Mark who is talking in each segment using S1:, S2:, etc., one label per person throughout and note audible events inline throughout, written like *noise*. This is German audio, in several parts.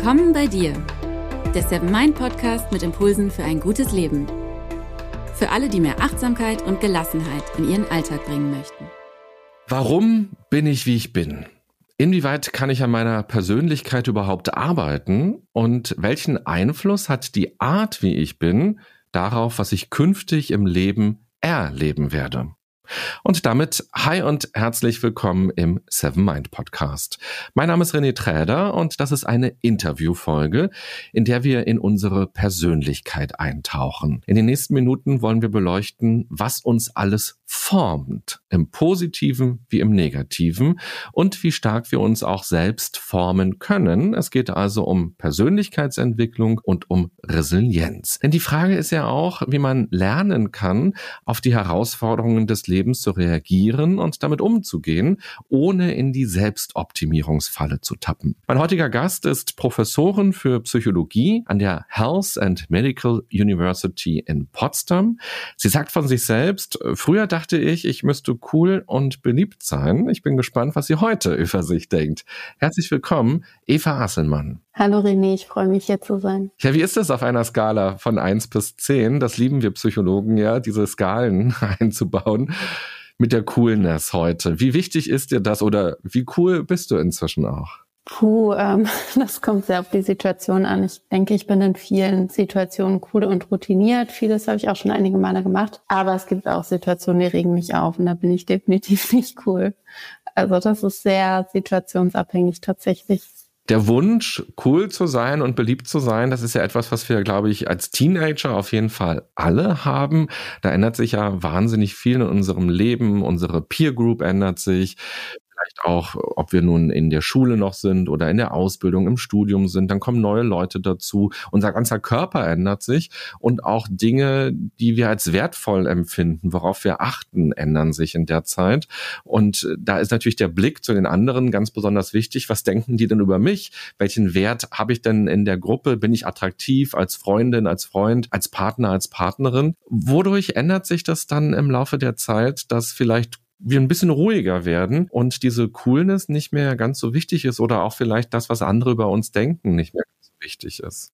S1: Willkommen bei dir, der Seven Mind Podcast mit Impulsen für ein gutes Leben. Für alle, die mehr Achtsamkeit und Gelassenheit in ihren Alltag bringen möchten.
S2: Warum bin ich, wie ich bin? Inwieweit kann ich an meiner Persönlichkeit überhaupt arbeiten? Und welchen Einfluss hat die Art, wie ich bin, darauf, was ich künftig im Leben erleben werde? Und damit hi und herzlich willkommen im Seven Mind Podcast. Mein Name ist René Träder und das ist eine Interviewfolge, in der wir in unsere Persönlichkeit eintauchen. In den nächsten Minuten wollen wir beleuchten, was uns alles formt, im positiven wie im negativen und wie stark wir uns auch selbst formen können. Es geht also um Persönlichkeitsentwicklung und um Resilienz. Denn die Frage ist ja auch, wie man lernen kann, auf die Herausforderungen des Lebens zu reagieren und damit umzugehen, ohne in die Selbstoptimierungsfalle zu tappen. Mein heutiger Gast ist Professorin für Psychologie an der Health and Medical University in Potsdam. Sie sagt von sich selbst, früher dachte ich, ich müsste cool und beliebt sein. Ich bin gespannt, was sie heute über sich denkt. Herzlich willkommen, Eva Asselmann.
S3: Hallo René, ich freue mich hier zu sein.
S2: Ja, wie ist das auf einer Skala von eins bis zehn? Das lieben wir Psychologen ja, diese Skalen *laughs* einzubauen mit der Coolness heute. Wie wichtig ist dir das oder wie cool bist du inzwischen auch?
S3: Puh, ähm, *laughs* das kommt sehr auf die Situation an. Ich denke, ich bin in vielen Situationen cool und routiniert. Vieles habe ich auch schon einige Male gemacht. Aber es gibt auch Situationen, die regen mich auf und da bin ich *laughs* definitiv nicht cool. Also das ist sehr situationsabhängig tatsächlich
S2: der Wunsch, cool zu sein und beliebt zu sein, das ist ja etwas, was wir, glaube ich, als Teenager auf jeden Fall alle haben. Da ändert sich ja wahnsinnig viel in unserem Leben. Unsere Peer Group ändert sich vielleicht auch, ob wir nun in der Schule noch sind oder in der Ausbildung, im Studium sind, dann kommen neue Leute dazu. Unser ganzer Körper ändert sich und auch Dinge, die wir als wertvoll empfinden, worauf wir achten, ändern sich in der Zeit. Und da ist natürlich der Blick zu den anderen ganz besonders wichtig. Was denken die denn über mich? Welchen Wert habe ich denn in der Gruppe? Bin ich attraktiv als Freundin, als Freund, als Partner, als Partnerin? Wodurch ändert sich das dann im Laufe der Zeit, dass vielleicht wir ein bisschen ruhiger werden und diese Coolness nicht mehr ganz so wichtig ist oder auch vielleicht das, was andere über uns denken, nicht mehr ganz so wichtig ist.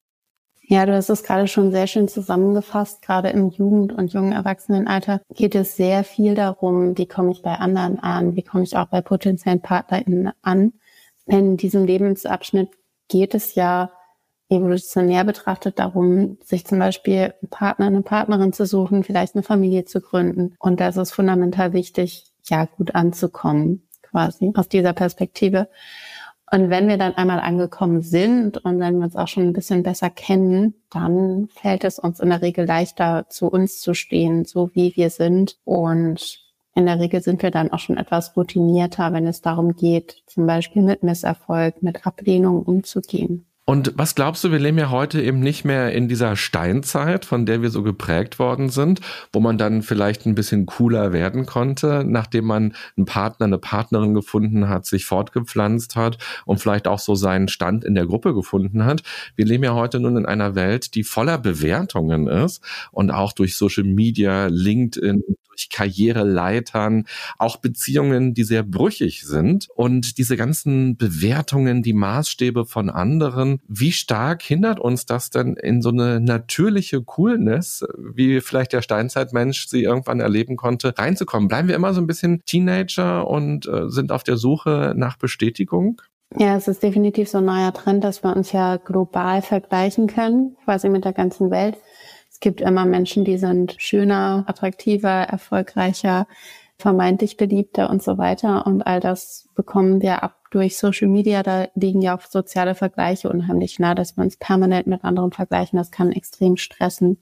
S3: Ja, du hast es gerade schon sehr schön zusammengefasst. Gerade im Jugend- und jungen Erwachsenenalter geht es sehr viel darum, wie komme ich bei anderen an, wie komme ich auch bei potenziellen PartnerInnen an. Denn in diesem Lebensabschnitt geht es ja evolutionär betrachtet darum, sich zum Beispiel einen Partner, eine Partnerin zu suchen, vielleicht eine Familie zu gründen. Und das ist fundamental wichtig, ja gut anzukommen, quasi aus dieser Perspektive. Und wenn wir dann einmal angekommen sind und wenn wir uns auch schon ein bisschen besser kennen, dann fällt es uns in der Regel leichter, zu uns zu stehen, so wie wir sind. Und in der Regel sind wir dann auch schon etwas routinierter, wenn es darum geht, zum Beispiel mit Misserfolg, mit Ablehnung umzugehen.
S2: Und was glaubst du, wir leben ja heute eben nicht mehr in dieser Steinzeit, von der wir so geprägt worden sind, wo man dann vielleicht ein bisschen cooler werden konnte, nachdem man einen Partner, eine Partnerin gefunden hat, sich fortgepflanzt hat und vielleicht auch so seinen Stand in der Gruppe gefunden hat. Wir leben ja heute nun in einer Welt, die voller Bewertungen ist und auch durch Social Media, LinkedIn, durch Karriereleitern, auch Beziehungen, die sehr brüchig sind und diese ganzen Bewertungen, die Maßstäbe von anderen, wie stark hindert uns das denn in so eine natürliche Coolness, wie vielleicht der Steinzeitmensch sie irgendwann erleben konnte, reinzukommen? Bleiben wir immer so ein bisschen Teenager und äh, sind auf der Suche nach Bestätigung?
S3: Ja, es ist definitiv so ein neuer Trend, dass wir uns ja global vergleichen können, quasi mit der ganzen Welt. Es gibt immer Menschen, die sind schöner, attraktiver, erfolgreicher, vermeintlich beliebter und so weiter. Und all das bekommen wir ab durch Social Media. Da liegen ja auch soziale Vergleiche unheimlich nah, dass wir uns permanent mit anderen vergleichen. Das kann extrem stressen.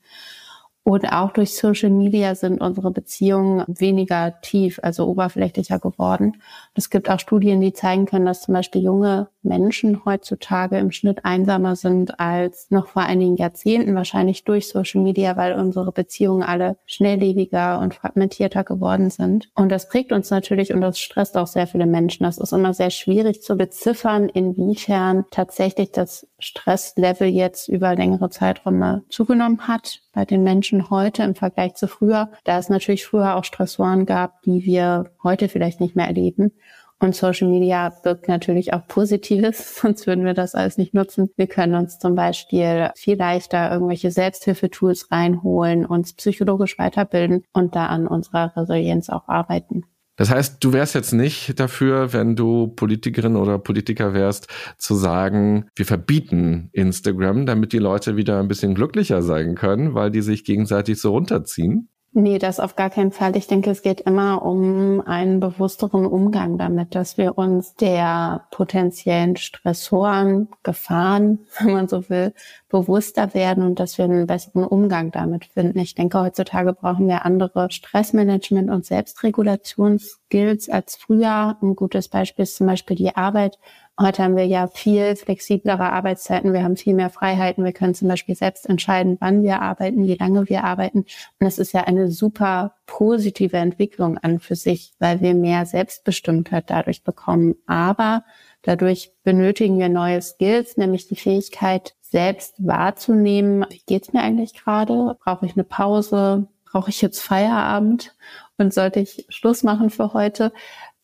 S3: Und auch durch Social Media sind unsere Beziehungen weniger tief, also oberflächlicher geworden. es gibt auch Studien, die zeigen können, dass zum Beispiel junge Menschen heutzutage im Schnitt einsamer sind als noch vor einigen Jahrzehnten, wahrscheinlich durch Social Media, weil unsere Beziehungen alle schnelllebiger und fragmentierter geworden sind. Und das prägt uns natürlich und das stresst auch sehr viele Menschen. Das ist immer sehr schwierig zu beziffern, inwiefern tatsächlich das Stresslevel jetzt über längere Zeiträume zugenommen hat bei den Menschen heute im Vergleich zu früher, da es natürlich früher auch Stressoren gab, die wir heute vielleicht nicht mehr erleben. Und Social Media birgt natürlich auch Positives, *laughs* sonst würden wir das alles nicht nutzen. Wir können uns zum Beispiel viel leichter irgendwelche Selbsthilfetools reinholen, uns psychologisch weiterbilden und da an unserer Resilienz auch arbeiten.
S2: Das heißt, du wärst jetzt nicht dafür, wenn du Politikerin oder Politiker wärst, zu sagen, wir verbieten Instagram, damit die Leute wieder ein bisschen glücklicher sein können, weil die sich gegenseitig so runterziehen?
S3: Nee, das auf gar keinen Fall. Ich denke, es geht immer um einen bewussteren Umgang damit, dass wir uns der potenziellen Stressoren, Gefahren, *laughs* wenn man so will, bewusster werden und dass wir einen besseren Umgang damit finden. Ich denke, heutzutage brauchen wir andere Stressmanagement und Selbstregulationsskills als früher. Ein gutes Beispiel ist zum Beispiel die Arbeit. Heute haben wir ja viel flexiblere Arbeitszeiten, wir haben viel mehr Freiheiten, wir können zum Beispiel selbst entscheiden, wann wir arbeiten, wie lange wir arbeiten. Und es ist ja eine super positive Entwicklung an für sich, weil wir mehr Selbstbestimmtheit dadurch bekommen. Aber dadurch benötigen wir neue Skills, nämlich die Fähigkeit, selbst wahrzunehmen, wie geht's mir eigentlich gerade? Brauche ich eine Pause? Brauche ich jetzt Feierabend? Und sollte ich Schluss machen für heute,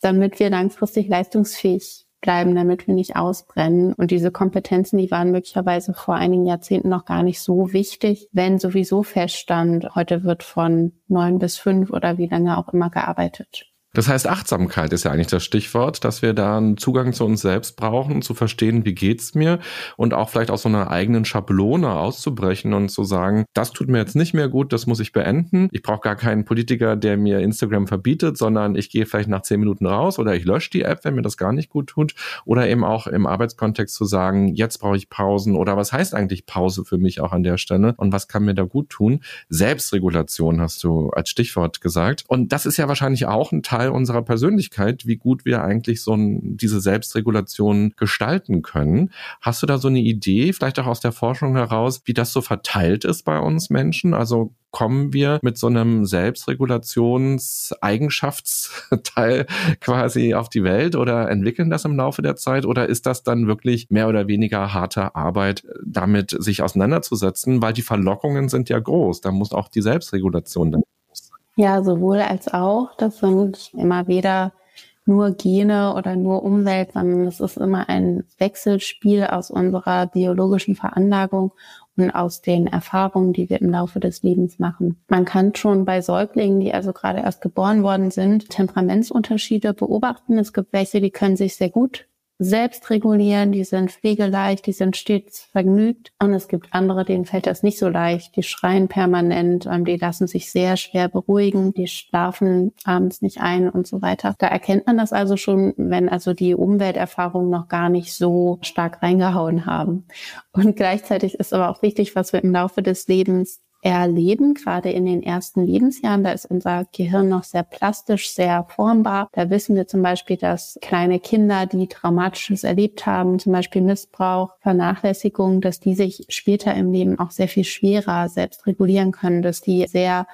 S3: damit wir langfristig leistungsfähig bleiben, damit wir nicht ausbrennen. Und diese Kompetenzen, die waren möglicherweise vor einigen Jahrzehnten noch gar nicht so wichtig, wenn sowieso feststand, heute wird von neun bis fünf oder wie lange auch immer gearbeitet.
S2: Das heißt, Achtsamkeit ist ja eigentlich das Stichwort, dass wir da einen Zugang zu uns selbst brauchen, zu verstehen, wie geht's mir und auch vielleicht aus so einer eigenen Schablone auszubrechen und zu sagen, das tut mir jetzt nicht mehr gut, das muss ich beenden. Ich brauche gar keinen Politiker, der mir Instagram verbietet, sondern ich gehe vielleicht nach zehn Minuten raus oder ich lösche die App, wenn mir das gar nicht gut tut. Oder eben auch im Arbeitskontext zu sagen, jetzt brauche ich Pausen oder was heißt eigentlich Pause für mich auch an der Stelle und was kann mir da gut tun? Selbstregulation hast du als Stichwort gesagt. Und das ist ja wahrscheinlich auch ein Teil Teil unserer Persönlichkeit, wie gut wir eigentlich so diese Selbstregulation gestalten können. Hast du da so eine Idee, vielleicht auch aus der Forschung heraus, wie das so verteilt ist bei uns Menschen? Also kommen wir mit so einem Selbstregulationseigenschafteil *laughs* quasi auf die Welt oder entwickeln das im Laufe der Zeit oder ist das dann wirklich mehr oder weniger harte Arbeit, damit sich auseinanderzusetzen, weil die Verlockungen sind ja groß. Da muss auch die Selbstregulation dann
S3: ja, sowohl als auch. Das sind immer weder nur Gene oder nur Umwelt, sondern es ist immer ein Wechselspiel aus unserer biologischen Veranlagung und aus den Erfahrungen, die wir im Laufe des Lebens machen. Man kann schon bei Säuglingen, die also gerade erst geboren worden sind, Temperamentsunterschiede beobachten. Es gibt welche, die können sich sehr gut selbst regulieren, die sind pflegeleicht, die sind stets vergnügt. Und es gibt andere, denen fällt das nicht so leicht. Die schreien permanent, ähm, die lassen sich sehr schwer beruhigen, die schlafen abends nicht ein und so weiter. Da erkennt man das also schon, wenn also die Umwelterfahrungen noch gar nicht so stark reingehauen haben. Und gleichzeitig ist aber auch wichtig, was wir im Laufe des Lebens erleben, gerade in den ersten Lebensjahren. Da ist unser Gehirn noch sehr plastisch, sehr formbar. Da wissen wir zum Beispiel, dass kleine Kinder, die Traumatisches erlebt haben, zum Beispiel Missbrauch, Vernachlässigung, dass die sich später im Leben auch sehr viel schwerer selbst regulieren können, dass die sehr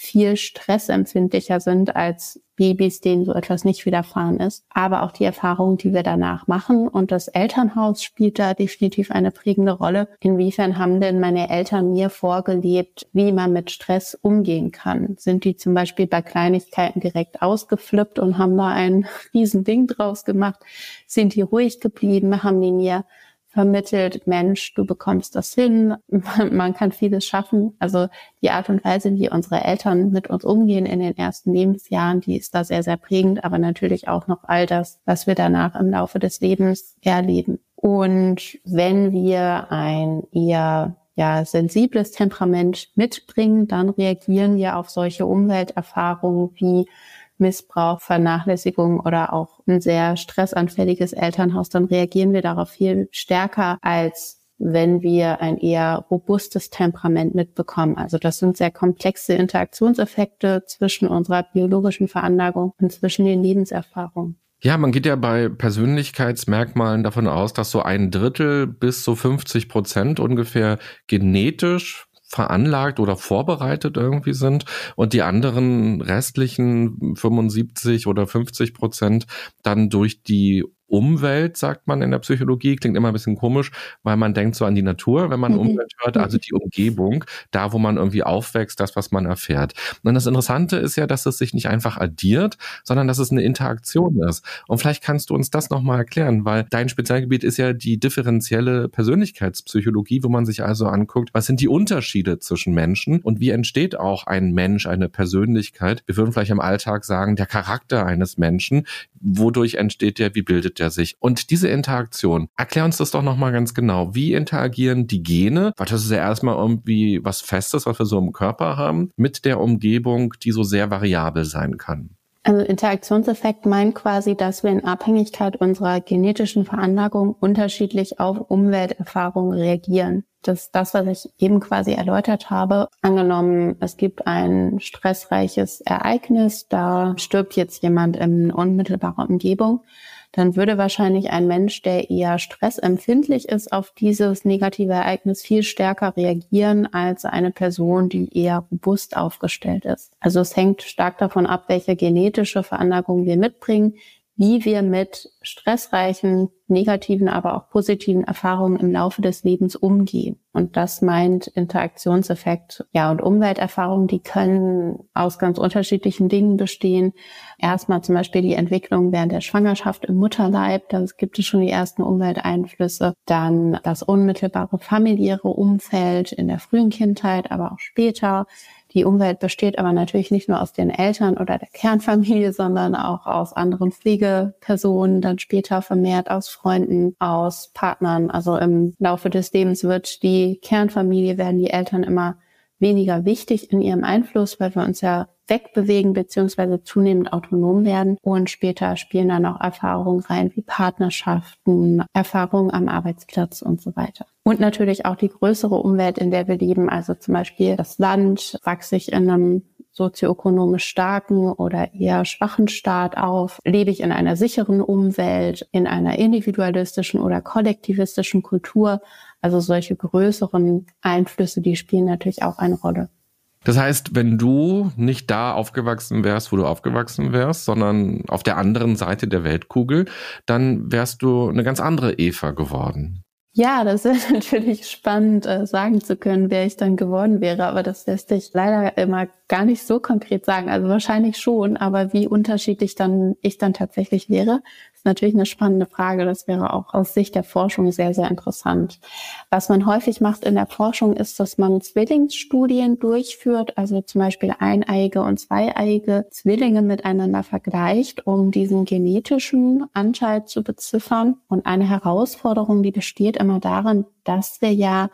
S3: viel stressempfindlicher sind als Babys, denen so etwas nicht widerfahren ist. Aber auch die Erfahrungen, die wir danach machen. Und das Elternhaus spielt da definitiv eine prägende Rolle. Inwiefern haben denn meine Eltern mir vorgelebt, wie man mit Stress umgehen kann? Sind die zum Beispiel bei Kleinigkeiten direkt ausgeflippt und haben da ein *laughs* Riesending draus gemacht? Sind die ruhig geblieben? Haben die mir vermittelt, Mensch, du bekommst das hin, *laughs* man kann vieles schaffen. Also die Art und Weise, wie unsere Eltern mit uns umgehen in den ersten Lebensjahren, die ist da sehr, sehr prägend, aber natürlich auch noch all das, was wir danach im Laufe des Lebens erleben. Und wenn wir ein eher ja, sensibles Temperament mitbringen, dann reagieren wir auf solche Umwelterfahrungen wie Missbrauch, Vernachlässigung oder auch ein sehr stressanfälliges Elternhaus, dann reagieren wir darauf viel stärker als wenn wir ein eher robustes Temperament mitbekommen. Also das sind sehr komplexe Interaktionseffekte zwischen unserer biologischen Veranlagung und zwischen den Lebenserfahrungen.
S2: Ja, man geht ja bei Persönlichkeitsmerkmalen davon aus, dass so ein Drittel bis so 50 Prozent ungefähr genetisch veranlagt oder vorbereitet irgendwie sind. Und die anderen restlichen 75 oder 50 Prozent dann durch die Umwelt, sagt man in der Psychologie. Klingt immer ein bisschen komisch, weil man denkt so an die Natur, wenn man mhm. Umwelt hört, also die Umgebung, da wo man irgendwie aufwächst, das, was man erfährt. Und das Interessante ist ja, dass es sich nicht einfach addiert, sondern dass es eine Interaktion ist. Und vielleicht kannst du uns das nochmal erklären, weil dein Spezialgebiet ist ja die differenzielle Persönlichkeitspsychologie, wo man sich also anguckt, was sind die Unterschiede zwischen Menschen und wie entsteht auch ein Mensch, eine Persönlichkeit. Wir würden vielleicht im Alltag sagen, der Charakter eines Menschen, wodurch entsteht der, wie bildet der sich? Und diese Interaktion, erklär uns das doch nochmal ganz genau. Wie interagieren die Gene, weil das ist ja erstmal irgendwie was Festes, was wir so im Körper haben, mit der Umgebung, die so sehr variabel sein kann?
S3: Also Interaktionseffekt meint quasi, dass wir in Abhängigkeit unserer genetischen Veranlagung unterschiedlich auf Umwelterfahrungen reagieren. Das ist das, was ich eben quasi erläutert habe. Angenommen, es gibt ein stressreiches Ereignis, da stirbt jetzt jemand in unmittelbarer Umgebung dann würde wahrscheinlich ein Mensch, der eher stressempfindlich ist, auf dieses negative Ereignis viel stärker reagieren als eine Person, die eher robust aufgestellt ist. Also es hängt stark davon ab, welche genetische Veranlagung wir mitbringen, wie wir mit stressreichen, negativen, aber auch positiven Erfahrungen im Laufe des Lebens umgehen. Und das meint Interaktionseffekt. Ja, und Umwelterfahrungen, die können aus ganz unterschiedlichen Dingen bestehen. Erstmal zum Beispiel die Entwicklung während der Schwangerschaft im Mutterleib. Da gibt es schon die ersten Umwelteinflüsse. Dann das unmittelbare familiäre Umfeld in der frühen Kindheit, aber auch später die Umwelt besteht aber natürlich nicht nur aus den Eltern oder der Kernfamilie, sondern auch aus anderen Pflegepersonen, dann später vermehrt aus Freunden, aus Partnern. Also im Laufe des Lebens wird die Kernfamilie, werden die Eltern immer weniger wichtig in ihrem Einfluss, weil wir uns ja wegbewegen beziehungsweise zunehmend autonom werden. Und später spielen dann auch Erfahrungen rein wie Partnerschaften, Erfahrungen am Arbeitsplatz und so weiter. Und natürlich auch die größere Umwelt, in der wir leben, also zum Beispiel das Land, wachse ich in einem sozioökonomisch starken oder eher schwachen Staat auf? Lebe ich in einer sicheren Umwelt, in einer individualistischen oder kollektivistischen Kultur? Also solche größeren Einflüsse, die spielen natürlich auch eine Rolle.
S2: Das heißt, wenn du nicht da aufgewachsen wärst, wo du aufgewachsen wärst, sondern auf der anderen Seite der Weltkugel, dann wärst du eine ganz andere Eva geworden.
S3: Ja, das ist *laughs* natürlich spannend, äh, sagen zu können, wer ich dann geworden wäre, aber das lässt sich leider immer gar nicht so konkret sagen. Also wahrscheinlich schon, aber wie unterschiedlich dann ich dann tatsächlich wäre, ist natürlich eine spannende Frage. Das wäre auch aus Sicht der Forschung sehr, sehr interessant. Was man häufig macht in der Forschung ist, dass man Zwillingsstudien durchführt, also zum Beispiel eineiige und zweieiige Zwillinge miteinander vergleicht, um diesen genetischen Anteil zu beziffern. Und eine Herausforderung, die besteht immer darin, dass wir ja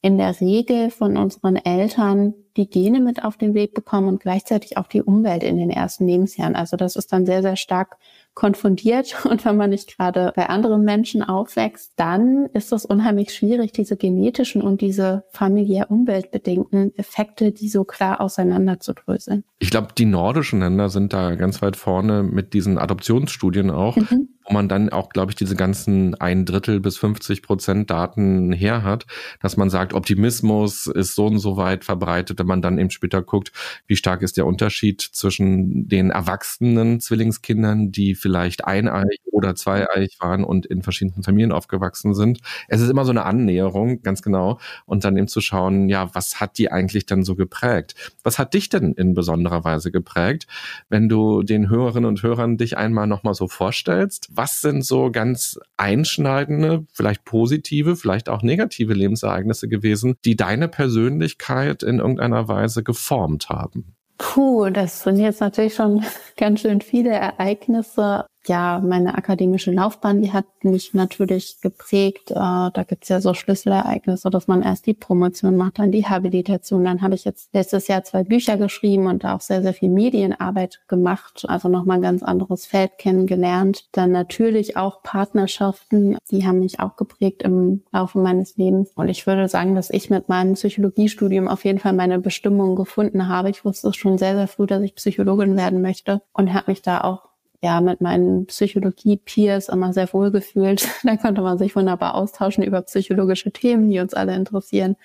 S3: in der Regel von unseren Eltern die Gene mit auf den Weg bekommen und gleichzeitig auch die Umwelt in den ersten Lebensjahren. Also das ist dann sehr, sehr stark konfundiert *laughs* und wenn man nicht gerade bei anderen Menschen aufwächst, dann ist es unheimlich schwierig, diese genetischen und diese familiär umweltbedingten Effekte, die so klar auseinanderzudröseln.
S2: Ich glaube, die nordischen Länder sind da ganz weit vorne mit diesen Adoptionsstudien auch. Mhm wo man dann auch, glaube ich, diese ganzen ein Drittel bis 50 Prozent Daten her hat, dass man sagt, Optimismus ist so und so weit verbreitet, wenn man dann eben später guckt, wie stark ist der Unterschied zwischen den erwachsenen Zwillingskindern, die vielleicht eineig oder zweieig waren und in verschiedenen Familien aufgewachsen sind. Es ist immer so eine Annäherung, ganz genau, und dann eben zu schauen, ja, was hat die eigentlich dann so geprägt? Was hat dich denn in besonderer Weise geprägt, wenn du den Hörerinnen und Hörern dich einmal nochmal so vorstellst? was sind so ganz einschneidende, vielleicht positive, vielleicht auch negative Lebensereignisse gewesen, die deine Persönlichkeit in irgendeiner Weise geformt haben?
S3: Puh, das sind jetzt natürlich schon *laughs* ganz schön viele Ereignisse ja, meine akademische Laufbahn, die hat mich natürlich geprägt. Äh, da gibt's ja so Schlüsselereignisse, dass man erst die Promotion macht, dann die Habilitation. Dann habe ich jetzt letztes Jahr zwei Bücher geschrieben und auch sehr, sehr viel Medienarbeit gemacht. Also nochmal ein ganz anderes Feld kennengelernt. Dann natürlich auch Partnerschaften, die haben mich auch geprägt im Laufe meines Lebens. Und ich würde sagen, dass ich mit meinem Psychologiestudium auf jeden Fall meine Bestimmung gefunden habe. Ich wusste schon sehr, sehr früh, dass ich Psychologin werden möchte und habe mich da auch ja mit meinen Psychologie-Peers immer sehr wohl gefühlt. *laughs* da konnte man sich wunderbar austauschen über psychologische Themen, die uns alle interessieren.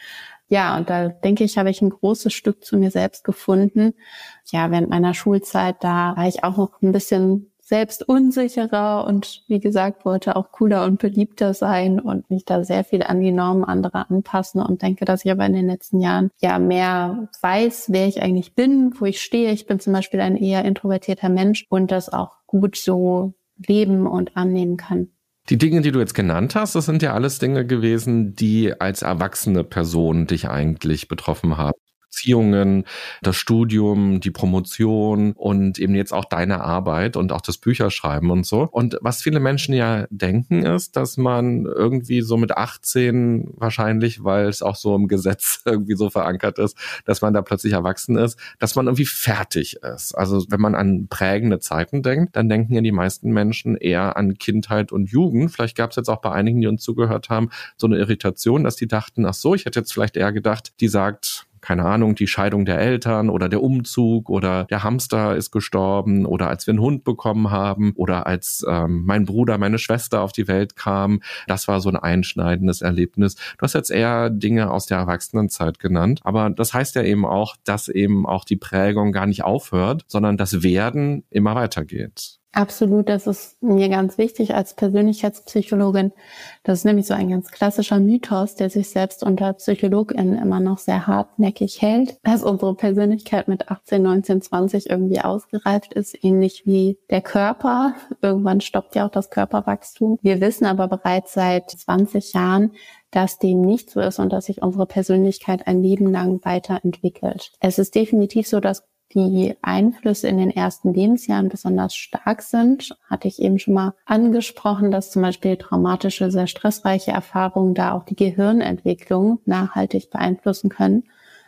S3: Ja, und da denke ich, habe ich ein großes Stück zu mir selbst gefunden. Ja, während meiner Schulzeit, da war ich auch noch ein bisschen selbst unsicherer und wie gesagt, wollte auch cooler und beliebter sein und mich da sehr viel an die Normen anderer anpassen und denke, dass ich aber in den letzten Jahren ja mehr weiß, wer ich eigentlich bin, wo ich stehe. Ich bin zum Beispiel ein eher introvertierter Mensch und das auch gut so leben und annehmen kann.
S2: Die Dinge, die du jetzt genannt hast, das sind ja alles Dinge gewesen, die als erwachsene Person dich eigentlich betroffen haben. Beziehungen, das Studium, die Promotion und eben jetzt auch deine Arbeit und auch das Bücherschreiben und so. Und was viele Menschen ja denken ist, dass man irgendwie so mit 18 wahrscheinlich, weil es auch so im Gesetz *laughs* irgendwie so verankert ist, dass man da plötzlich erwachsen ist, dass man irgendwie fertig ist. Also wenn man an prägende Zeiten denkt, dann denken ja die meisten Menschen eher an Kindheit und Jugend. Vielleicht gab es jetzt auch bei einigen, die uns zugehört haben, so eine Irritation, dass die dachten, ach so, ich hätte jetzt vielleicht eher gedacht, die sagt, keine Ahnung, die Scheidung der Eltern oder der Umzug oder der Hamster ist gestorben oder als wir einen Hund bekommen haben oder als ähm, mein Bruder, meine Schwester auf die Welt kam. Das war so ein einschneidendes Erlebnis. Du hast jetzt eher Dinge aus der Erwachsenenzeit genannt, aber das heißt ja eben auch, dass eben auch die Prägung gar nicht aufhört, sondern das Werden immer weitergeht.
S3: Absolut, das ist mir ganz wichtig als Persönlichkeitspsychologin. Das ist nämlich so ein ganz klassischer Mythos, der sich selbst unter PsychologInnen immer noch sehr hartnäckig hält, dass unsere Persönlichkeit mit 18, 19, 20 irgendwie ausgereift ist, ähnlich wie der Körper. Irgendwann stoppt ja auch das Körperwachstum. Wir wissen aber bereits seit 20 Jahren, dass dem nicht so ist und dass sich unsere Persönlichkeit ein Leben lang weiterentwickelt. Es ist definitiv so, dass die Einflüsse in den ersten Lebensjahren besonders stark sind, hatte ich eben schon mal angesprochen, dass zum Beispiel traumatische, sehr stressreiche Erfahrungen da auch die Gehirnentwicklung nachhaltig beeinflussen können.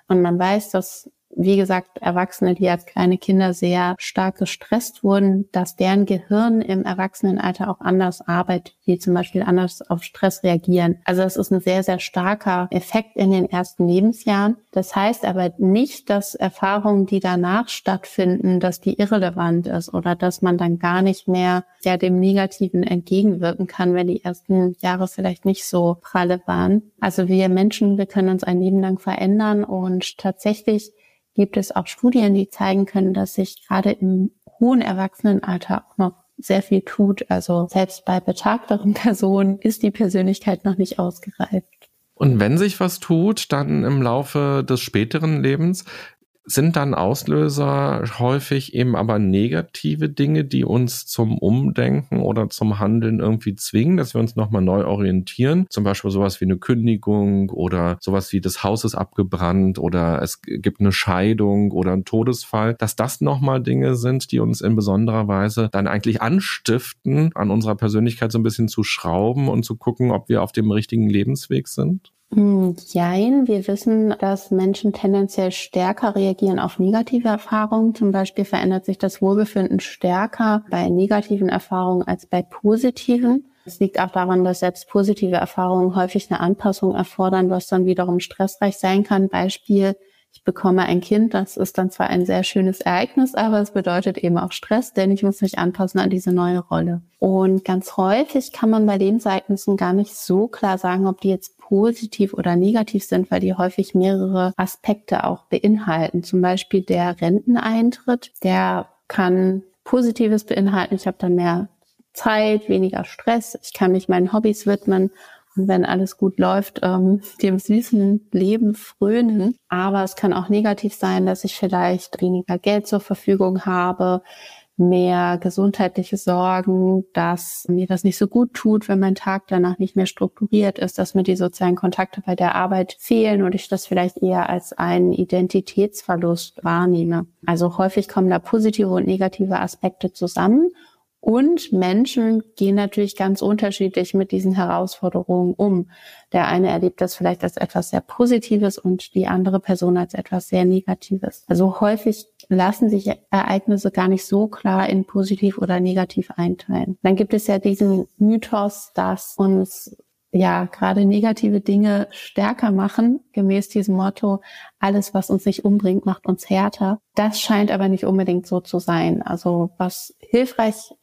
S3: Und man weiß, dass wie gesagt, Erwachsene, die als kleine Kinder sehr stark gestresst wurden, dass deren Gehirn im Erwachsenenalter auch anders arbeitet, die zum Beispiel anders auf Stress reagieren. Also es ist ein sehr, sehr starker Effekt in den ersten Lebensjahren. Das heißt aber nicht, dass Erfahrungen, die danach stattfinden, dass die irrelevant ist oder dass man dann gar nicht mehr ja, dem Negativen entgegenwirken kann, wenn die ersten Jahre vielleicht nicht so pralle waren. Also wir Menschen, wir können uns ein Leben lang verändern und tatsächlich gibt es auch Studien, die zeigen können, dass sich gerade im hohen Erwachsenenalter auch noch sehr viel tut. Also selbst bei betagteren *laughs* Personen ist die Persönlichkeit noch nicht ausgereift.
S2: Und wenn sich was tut, dann im Laufe des späteren Lebens, sind dann Auslöser häufig eben aber negative Dinge, die uns zum Umdenken oder zum Handeln irgendwie zwingen, dass wir uns nochmal neu orientieren. Zum Beispiel sowas wie eine Kündigung oder sowas wie das Haus ist abgebrannt oder es gibt eine Scheidung oder ein Todesfall, dass das nochmal Dinge sind, die uns in besonderer Weise dann eigentlich anstiften, an unserer Persönlichkeit so ein bisschen zu schrauben und zu gucken, ob wir auf dem richtigen Lebensweg sind?
S3: Hm, jein, wir wissen, dass Menschen tendenziell stärker reagieren auf negative Erfahrungen. Zum Beispiel verändert sich das Wohlbefinden stärker bei negativen Erfahrungen als bei positiven. Es liegt auch daran, dass selbst positive Erfahrungen häufig eine Anpassung erfordern, was dann wiederum stressreich sein kann. Beispiel, ich bekomme ein Kind, das ist dann zwar ein sehr schönes Ereignis, aber es bedeutet eben auch Stress, denn ich muss mich anpassen an diese neue Rolle. Und ganz häufig kann man bei Lebensereignissen gar nicht so klar sagen, ob die jetzt positiv oder negativ sind, weil die häufig mehrere Aspekte auch beinhalten. Zum Beispiel der Renteneintritt, der kann Positives beinhalten. Ich habe dann mehr Zeit, weniger Stress, ich kann mich meinen Hobbys widmen und wenn alles gut läuft, ähm, dem süßen Leben frönen. Aber es kann auch negativ sein, dass ich vielleicht weniger Geld zur Verfügung habe, mehr gesundheitliche Sorgen, dass mir das nicht so gut tut, wenn mein Tag danach nicht mehr strukturiert ist, dass mir die sozialen Kontakte bei der Arbeit fehlen und ich das vielleicht eher als einen Identitätsverlust wahrnehme. Also häufig kommen da positive und negative Aspekte zusammen und Menschen gehen natürlich ganz unterschiedlich mit diesen Herausforderungen um. Der eine erlebt das vielleicht als etwas sehr Positives und die andere Person als etwas sehr Negatives. Also häufig lassen sich Ereignisse gar nicht so klar in positiv oder negativ einteilen. Dann gibt es ja diesen Mythos, dass uns ja gerade negative Dinge stärker machen, gemäß diesem Motto, alles, was uns nicht umbringt, macht uns härter. Das scheint aber nicht unbedingt so zu sein. Also was hilfreich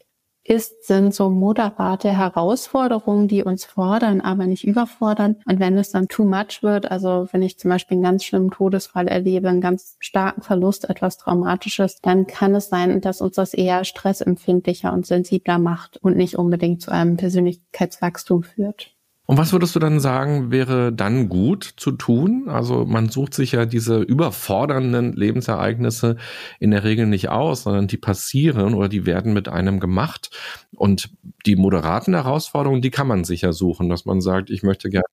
S3: ist, sind so moderate Herausforderungen, die uns fordern, aber nicht überfordern. Und wenn es dann too much wird, also wenn ich zum Beispiel einen ganz schlimmen Todesfall erlebe, einen ganz starken Verlust, etwas Traumatisches, dann kann es sein, dass uns das eher stressempfindlicher und sensibler macht und nicht unbedingt zu einem Persönlichkeitswachstum führt.
S2: Und was würdest du dann sagen, wäre dann gut zu tun? Also man sucht sich ja diese überfordernden Lebensereignisse in der Regel nicht aus, sondern die passieren oder die werden mit einem gemacht. Und die moderaten Herausforderungen, die kann man sich ja suchen, dass man sagt, ich möchte gerne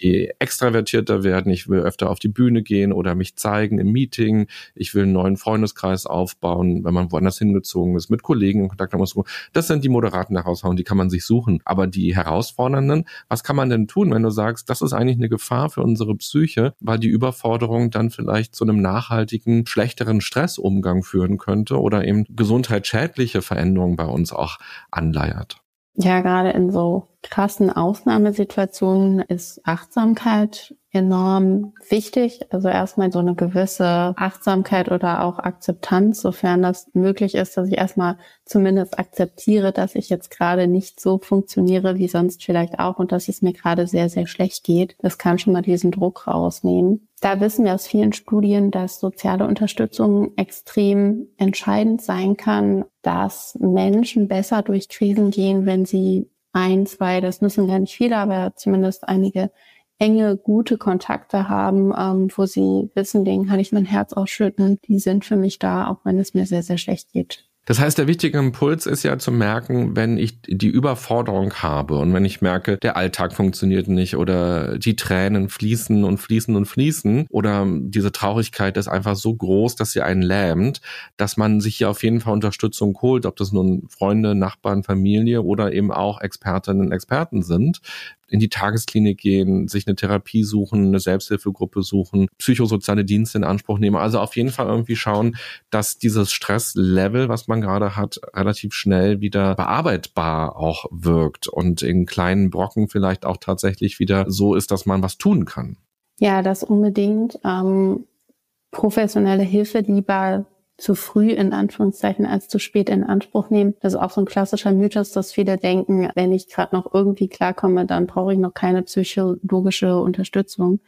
S2: die extravertierter werden, ich will öfter auf die Bühne gehen oder mich zeigen im Meeting, ich will einen neuen Freundeskreis aufbauen, wenn man woanders hingezogen ist, mit Kollegen in Kontakt haben muss. Das sind die moderaten Herausforderungen, die kann man sich suchen. Aber die herausfordernden, was kann man denn tun, wenn du sagst, das ist eigentlich eine Gefahr für unsere Psyche, weil die Überforderung dann vielleicht zu einem nachhaltigen, schlechteren Stressumgang führen könnte oder eben gesundheitsschädliche Veränderungen bei uns auch anleiert?
S3: Ja, gerade in so krassen Ausnahmesituationen ist Achtsamkeit enorm wichtig. Also erstmal so eine gewisse Achtsamkeit oder auch Akzeptanz, sofern das möglich ist, dass ich erstmal zumindest akzeptiere, dass ich jetzt gerade nicht so funktioniere wie sonst vielleicht auch und dass es mir gerade sehr, sehr schlecht geht. Das kann schon mal diesen Druck rausnehmen. Da wissen wir aus vielen Studien, dass soziale Unterstützung extrem entscheidend sein kann, dass Menschen besser durch Krisen gehen, wenn sie ein, zwei, das müssen gar nicht viele, aber zumindest einige enge, gute Kontakte haben, ähm, wo sie wissen, denen kann ich mein Herz ausschütten. Die sind für mich da, auch wenn es mir sehr, sehr schlecht geht.
S2: Das heißt, der wichtige Impuls ist ja zu merken, wenn ich die Überforderung habe und wenn ich merke, der Alltag funktioniert nicht oder die Tränen fließen und fließen und fließen oder diese Traurigkeit ist einfach so groß, dass sie einen lähmt, dass man sich hier auf jeden Fall Unterstützung holt, ob das nun Freunde, Nachbarn, Familie oder eben auch Expertinnen und Experten sind, in die Tagesklinik gehen, sich eine Therapie suchen, eine Selbsthilfegruppe suchen, psychosoziale Dienste in Anspruch nehmen. Also auf jeden Fall irgendwie schauen, dass dieses Stresslevel, was man gerade hat, relativ schnell wieder bearbeitbar auch wirkt und in kleinen Brocken vielleicht auch tatsächlich wieder so ist, dass man was tun kann.
S3: Ja, das unbedingt. Ähm, professionelle Hilfe lieber zu früh in Anführungszeichen als zu spät in Anspruch nehmen. Das ist auch so ein klassischer Mythos, dass viele denken, wenn ich gerade noch irgendwie klarkomme, dann brauche ich noch keine psychologische Unterstützung.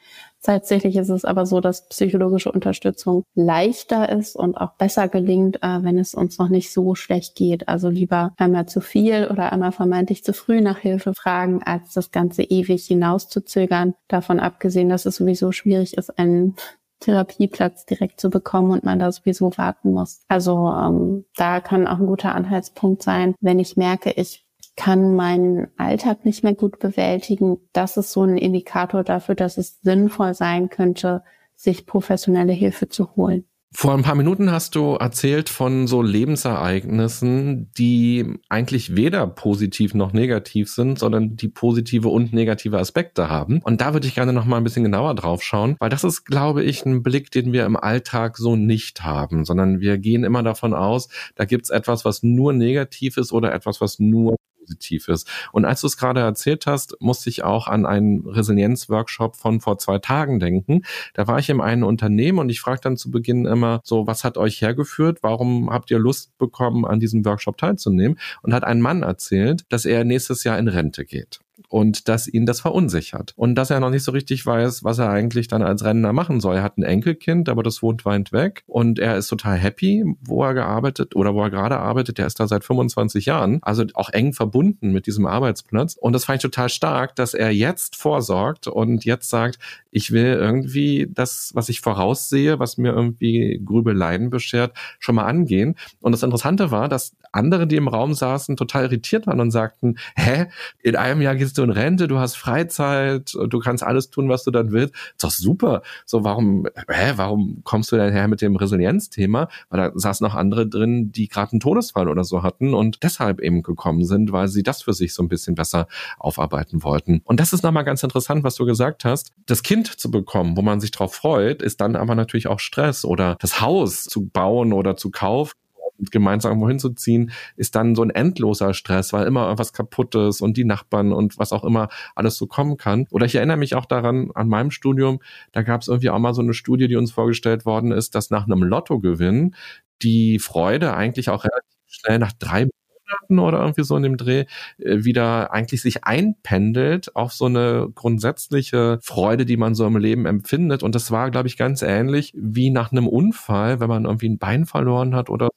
S3: Tatsächlich ist es aber so, dass psychologische Unterstützung leichter ist und auch besser gelingt, äh, wenn es uns noch nicht so schlecht geht. Also lieber einmal zu viel oder einmal vermeintlich zu früh nach Hilfe fragen, als das Ganze ewig hinauszuzögern. Davon abgesehen, dass es sowieso schwierig ist, einen Therapieplatz direkt zu bekommen und man da sowieso warten muss. Also ähm, da kann auch ein guter Anhaltspunkt sein, wenn ich merke, ich kann meinen Alltag nicht mehr gut bewältigen. Das ist so ein Indikator dafür, dass es sinnvoll sein könnte, sich professionelle Hilfe zu holen.
S2: Vor ein paar Minuten hast du erzählt von so Lebensereignissen, die eigentlich weder positiv noch negativ sind, sondern die positive und negative Aspekte haben. Und da würde ich gerne noch mal ein bisschen genauer drauf schauen, weil das ist, glaube ich, ein Blick, den wir im Alltag so nicht haben, sondern wir gehen immer davon aus, da gibt's etwas, was nur negativ ist oder etwas, was nur positiv ist. Und als du es gerade erzählt hast, musste ich auch an einen Resilienz-Workshop von vor zwei Tagen denken. Da war ich in einem Unternehmen und ich frage dann zu Beginn immer so, was hat euch hergeführt? Warum habt ihr Lust bekommen, an diesem Workshop teilzunehmen? Und hat ein Mann erzählt, dass er nächstes Jahr in Rente geht und dass ihn das verunsichert und dass er noch nicht so richtig weiß, was er eigentlich dann als Rentner machen soll. Er hat ein Enkelkind, aber das wohnt weit weg und er ist total happy, wo er gearbeitet oder wo er gerade arbeitet. Der ist da seit 25 Jahren, also auch eng verbunden mit diesem Arbeitsplatz und das fand ich total stark, dass er jetzt vorsorgt und jetzt sagt, ich will irgendwie das, was ich voraussehe, was mir irgendwie Grübeleien beschert, schon mal angehen. Und das Interessante war, dass andere, die im Raum saßen, total irritiert waren und sagten, hä, in einem Jahr gehst du in Rente, du hast Freizeit, du kannst alles tun, was du dann willst. ist doch super. So, warum, hä, warum kommst du denn her mit dem Resilienzthema? Weil da saßen noch andere drin, die gerade einen Todesfall oder so hatten und deshalb eben gekommen sind, weil sie das für sich so ein bisschen besser aufarbeiten wollten. Und das ist nochmal ganz interessant, was du gesagt hast. Das Kind zu bekommen, wo man sich drauf freut, ist dann aber natürlich auch Stress oder das Haus zu bauen oder zu kaufen gemeinsam irgendwo hinzuziehen, ist dann so ein endloser Stress, weil immer irgendwas kaputt ist und die Nachbarn und was auch immer alles so kommen kann. Oder ich erinnere mich auch daran, an meinem Studium, da gab es irgendwie auch mal so eine Studie, die uns vorgestellt worden ist, dass nach einem Lottogewinn die Freude eigentlich auch relativ schnell nach drei Monaten oder irgendwie so in dem Dreh äh, wieder eigentlich sich einpendelt auf so eine grundsätzliche Freude, die man so im Leben empfindet. Und das war, glaube ich, ganz ähnlich wie nach einem Unfall, wenn man irgendwie ein Bein verloren hat oder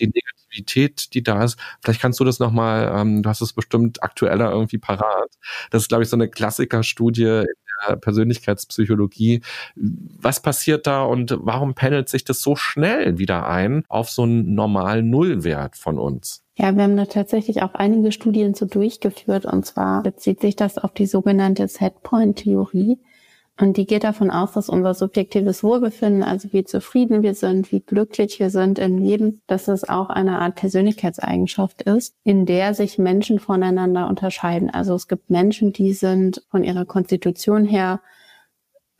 S2: die Negativität, die da ist. Vielleicht kannst du das nochmal, ähm, du hast es bestimmt aktueller irgendwie parat. Das ist, glaube ich, so eine Klassikerstudie in der Persönlichkeitspsychologie. Was passiert da und warum pendelt sich das so schnell wieder ein auf so einen normalen Nullwert von uns?
S3: Ja, wir haben da tatsächlich auch einige Studien so durchgeführt und zwar bezieht sich das auf die sogenannte Setpoint-Theorie. Und die geht davon aus, dass unser subjektives Wohlbefinden, also wie zufrieden wir sind, wie glücklich wir sind im Leben, dass es auch eine Art Persönlichkeitseigenschaft ist, in der sich Menschen voneinander unterscheiden. Also es gibt Menschen, die sind von ihrer Konstitution her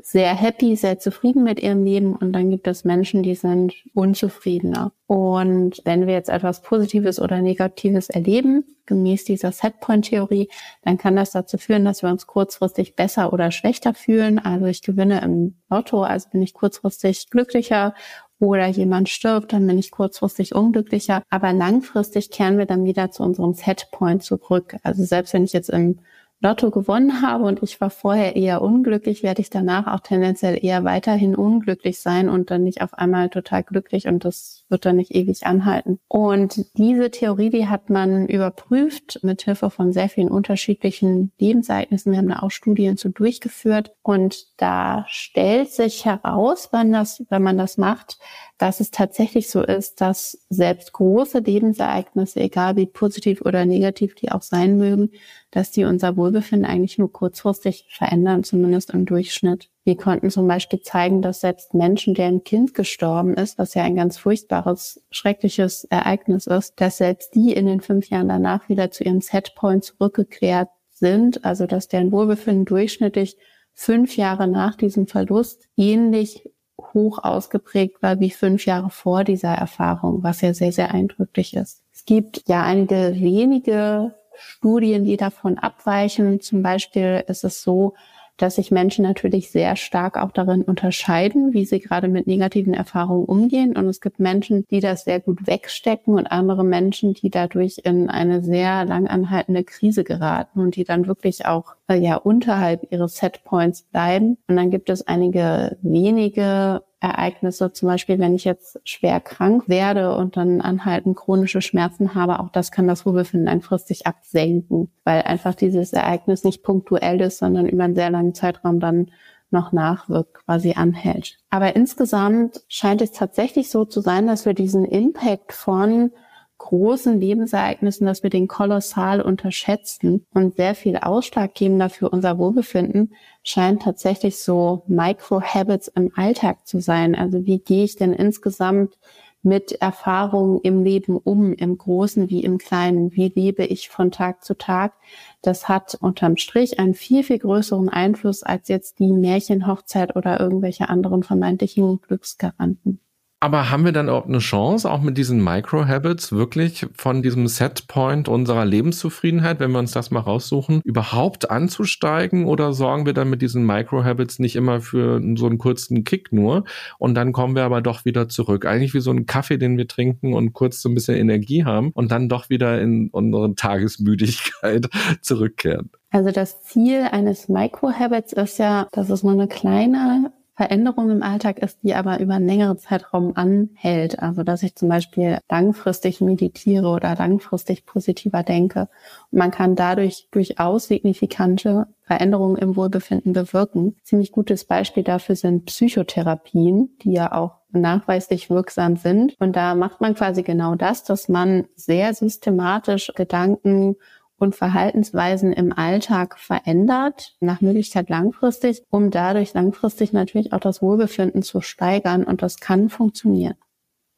S3: sehr happy, sehr zufrieden mit ihrem Leben und dann gibt es Menschen, die sind unzufriedener. Und wenn wir jetzt etwas Positives oder Negatives erleben, gemäß dieser Setpoint-Theorie, dann kann das dazu führen, dass wir uns kurzfristig besser oder schlechter fühlen. Also ich gewinne im Lotto, also bin ich kurzfristig glücklicher oder jemand stirbt, dann bin ich kurzfristig unglücklicher. Aber langfristig kehren wir dann wieder zu unserem Setpoint zurück. Also selbst wenn ich jetzt im Lotto gewonnen habe und ich war vorher eher unglücklich, werde ich danach auch tendenziell eher weiterhin unglücklich sein und dann nicht auf einmal total glücklich und das wird dann nicht ewig anhalten. Und diese Theorie, die hat man überprüft mit Hilfe von sehr vielen unterschiedlichen Lebensereignissen. Wir haben da auch Studien zu durchgeführt und da stellt sich heraus, wenn das, wenn man das macht, dass es tatsächlich so ist, dass selbst große Lebensereignisse, egal wie positiv oder negativ die auch sein mögen, dass die unser Wohlbefinden eigentlich nur kurzfristig verändern, zumindest im Durchschnitt. Wir konnten zum Beispiel zeigen, dass selbst Menschen, deren Kind gestorben ist, was ja ein ganz furchtbares, schreckliches Ereignis ist, dass selbst die in den fünf Jahren danach wieder zu ihrem Setpoint zurückgekehrt sind, also dass deren Wohlbefinden durchschnittlich fünf Jahre nach diesem Verlust ähnlich hoch ausgeprägt war wie fünf Jahre vor dieser Erfahrung, was ja sehr, sehr eindrücklich ist. Es gibt ja einige wenige Studien, die davon abweichen. Zum Beispiel ist es so, dass sich Menschen natürlich sehr stark auch darin unterscheiden, wie sie gerade mit negativen Erfahrungen umgehen. Und es gibt Menschen, die das sehr gut wegstecken und andere Menschen, die dadurch in eine sehr langanhaltende Krise geraten und die dann wirklich auch äh, ja unterhalb ihres Setpoints bleiben. Und dann gibt es einige wenige Ereignisse, zum Beispiel wenn ich jetzt schwer krank werde und dann anhaltend chronische Schmerzen habe, auch das kann das Wohlbefinden langfristig absenken, weil einfach dieses Ereignis nicht punktuell ist, sondern über einen sehr langen Zeitraum dann noch nachwirkt, quasi anhält. Aber insgesamt scheint es tatsächlich so zu sein, dass wir diesen Impact von großen Lebensereignissen, dass wir den kolossal unterschätzen und sehr viel ausschlaggebender für unser Wohlbefinden scheint tatsächlich so Micro-Habits im Alltag zu sein. Also wie gehe ich denn insgesamt mit Erfahrungen im Leben um, im Großen wie im Kleinen? Wie lebe ich von Tag zu Tag? Das hat unterm Strich einen viel, viel größeren Einfluss als jetzt die Märchenhochzeit oder irgendwelche anderen vermeintlichen Glücksgaranten.
S2: Aber haben wir dann auch eine Chance, auch mit diesen Micro-Habits wirklich von diesem Setpoint unserer Lebenszufriedenheit, wenn wir uns das mal raussuchen, überhaupt anzusteigen oder sorgen wir dann mit diesen Micro-Habits nicht immer für so einen kurzen Kick nur und dann kommen wir aber doch wieder zurück. Eigentlich wie so ein Kaffee, den wir trinken und kurz so ein bisschen Energie haben und dann doch wieder in unsere Tagesmüdigkeit *laughs* zurückkehren.
S3: Also das Ziel eines Micro-Habits ist ja, dass es nur eine kleine Veränderung im Alltag ist, die aber über einen längeren Zeitraum anhält. Also dass ich zum Beispiel langfristig meditiere oder langfristig positiver denke. Und man kann dadurch durchaus signifikante Veränderungen im Wohlbefinden bewirken. Ziemlich gutes Beispiel dafür sind Psychotherapien, die ja auch nachweislich wirksam sind. Und da macht man quasi genau das, dass man sehr systematisch Gedanken und Verhaltensweisen im Alltag verändert, nach Möglichkeit langfristig, um dadurch langfristig natürlich auch das Wohlbefinden zu steigern. Und das kann funktionieren.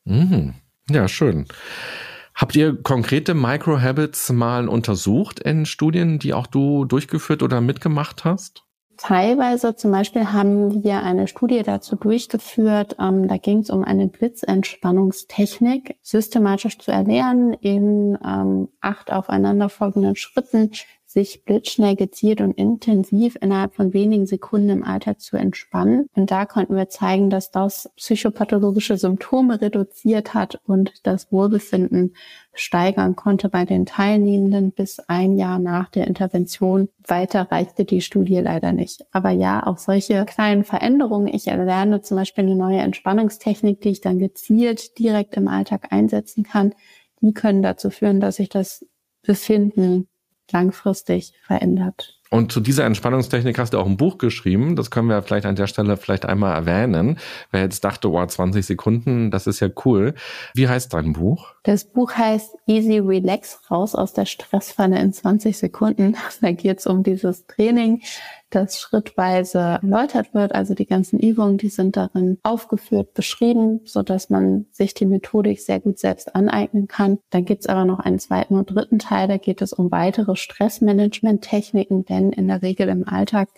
S2: Mhm. Ja, schön. Habt ihr konkrete Microhabits mal untersucht in Studien, die auch du durchgeführt oder mitgemacht hast?
S3: Teilweise zum Beispiel haben wir eine Studie dazu durchgeführt. Ähm, da ging es um eine Blitzentspannungstechnik, systematisch zu erlernen in ähm, acht aufeinanderfolgenden Schritten sich blitzschnell gezielt und intensiv innerhalb von wenigen Sekunden im Alltag zu entspannen. Und da konnten wir zeigen, dass das psychopathologische Symptome reduziert hat und das Wohlbefinden steigern konnte bei den Teilnehmenden bis ein Jahr nach der Intervention. Weiter reichte die Studie leider nicht. Aber ja, auch solche kleinen Veränderungen. Ich erlerne zum Beispiel eine neue Entspannungstechnik, die ich dann gezielt direkt im Alltag einsetzen kann. Die können dazu führen, dass sich das Befinden langfristig verändert.
S2: Und zu dieser Entspannungstechnik hast du auch ein Buch geschrieben. Das können wir vielleicht an der Stelle vielleicht einmal erwähnen. Wer jetzt dachte, wow, 20 Sekunden, das ist ja cool. Wie heißt dein Buch?
S3: Das Buch heißt Easy Relax, raus aus der Stressfalle in 20 Sekunden. *laughs* Da geht es um dieses Training, das schrittweise erläutert wird. Also die ganzen Übungen, die sind darin aufgeführt, beschrieben, so dass man sich die Methodik sehr gut selbst aneignen kann. Dann gibt es aber noch einen zweiten und dritten Teil, da geht es um weitere Stressmanagement-Techniken, denn in der Regel im Alltag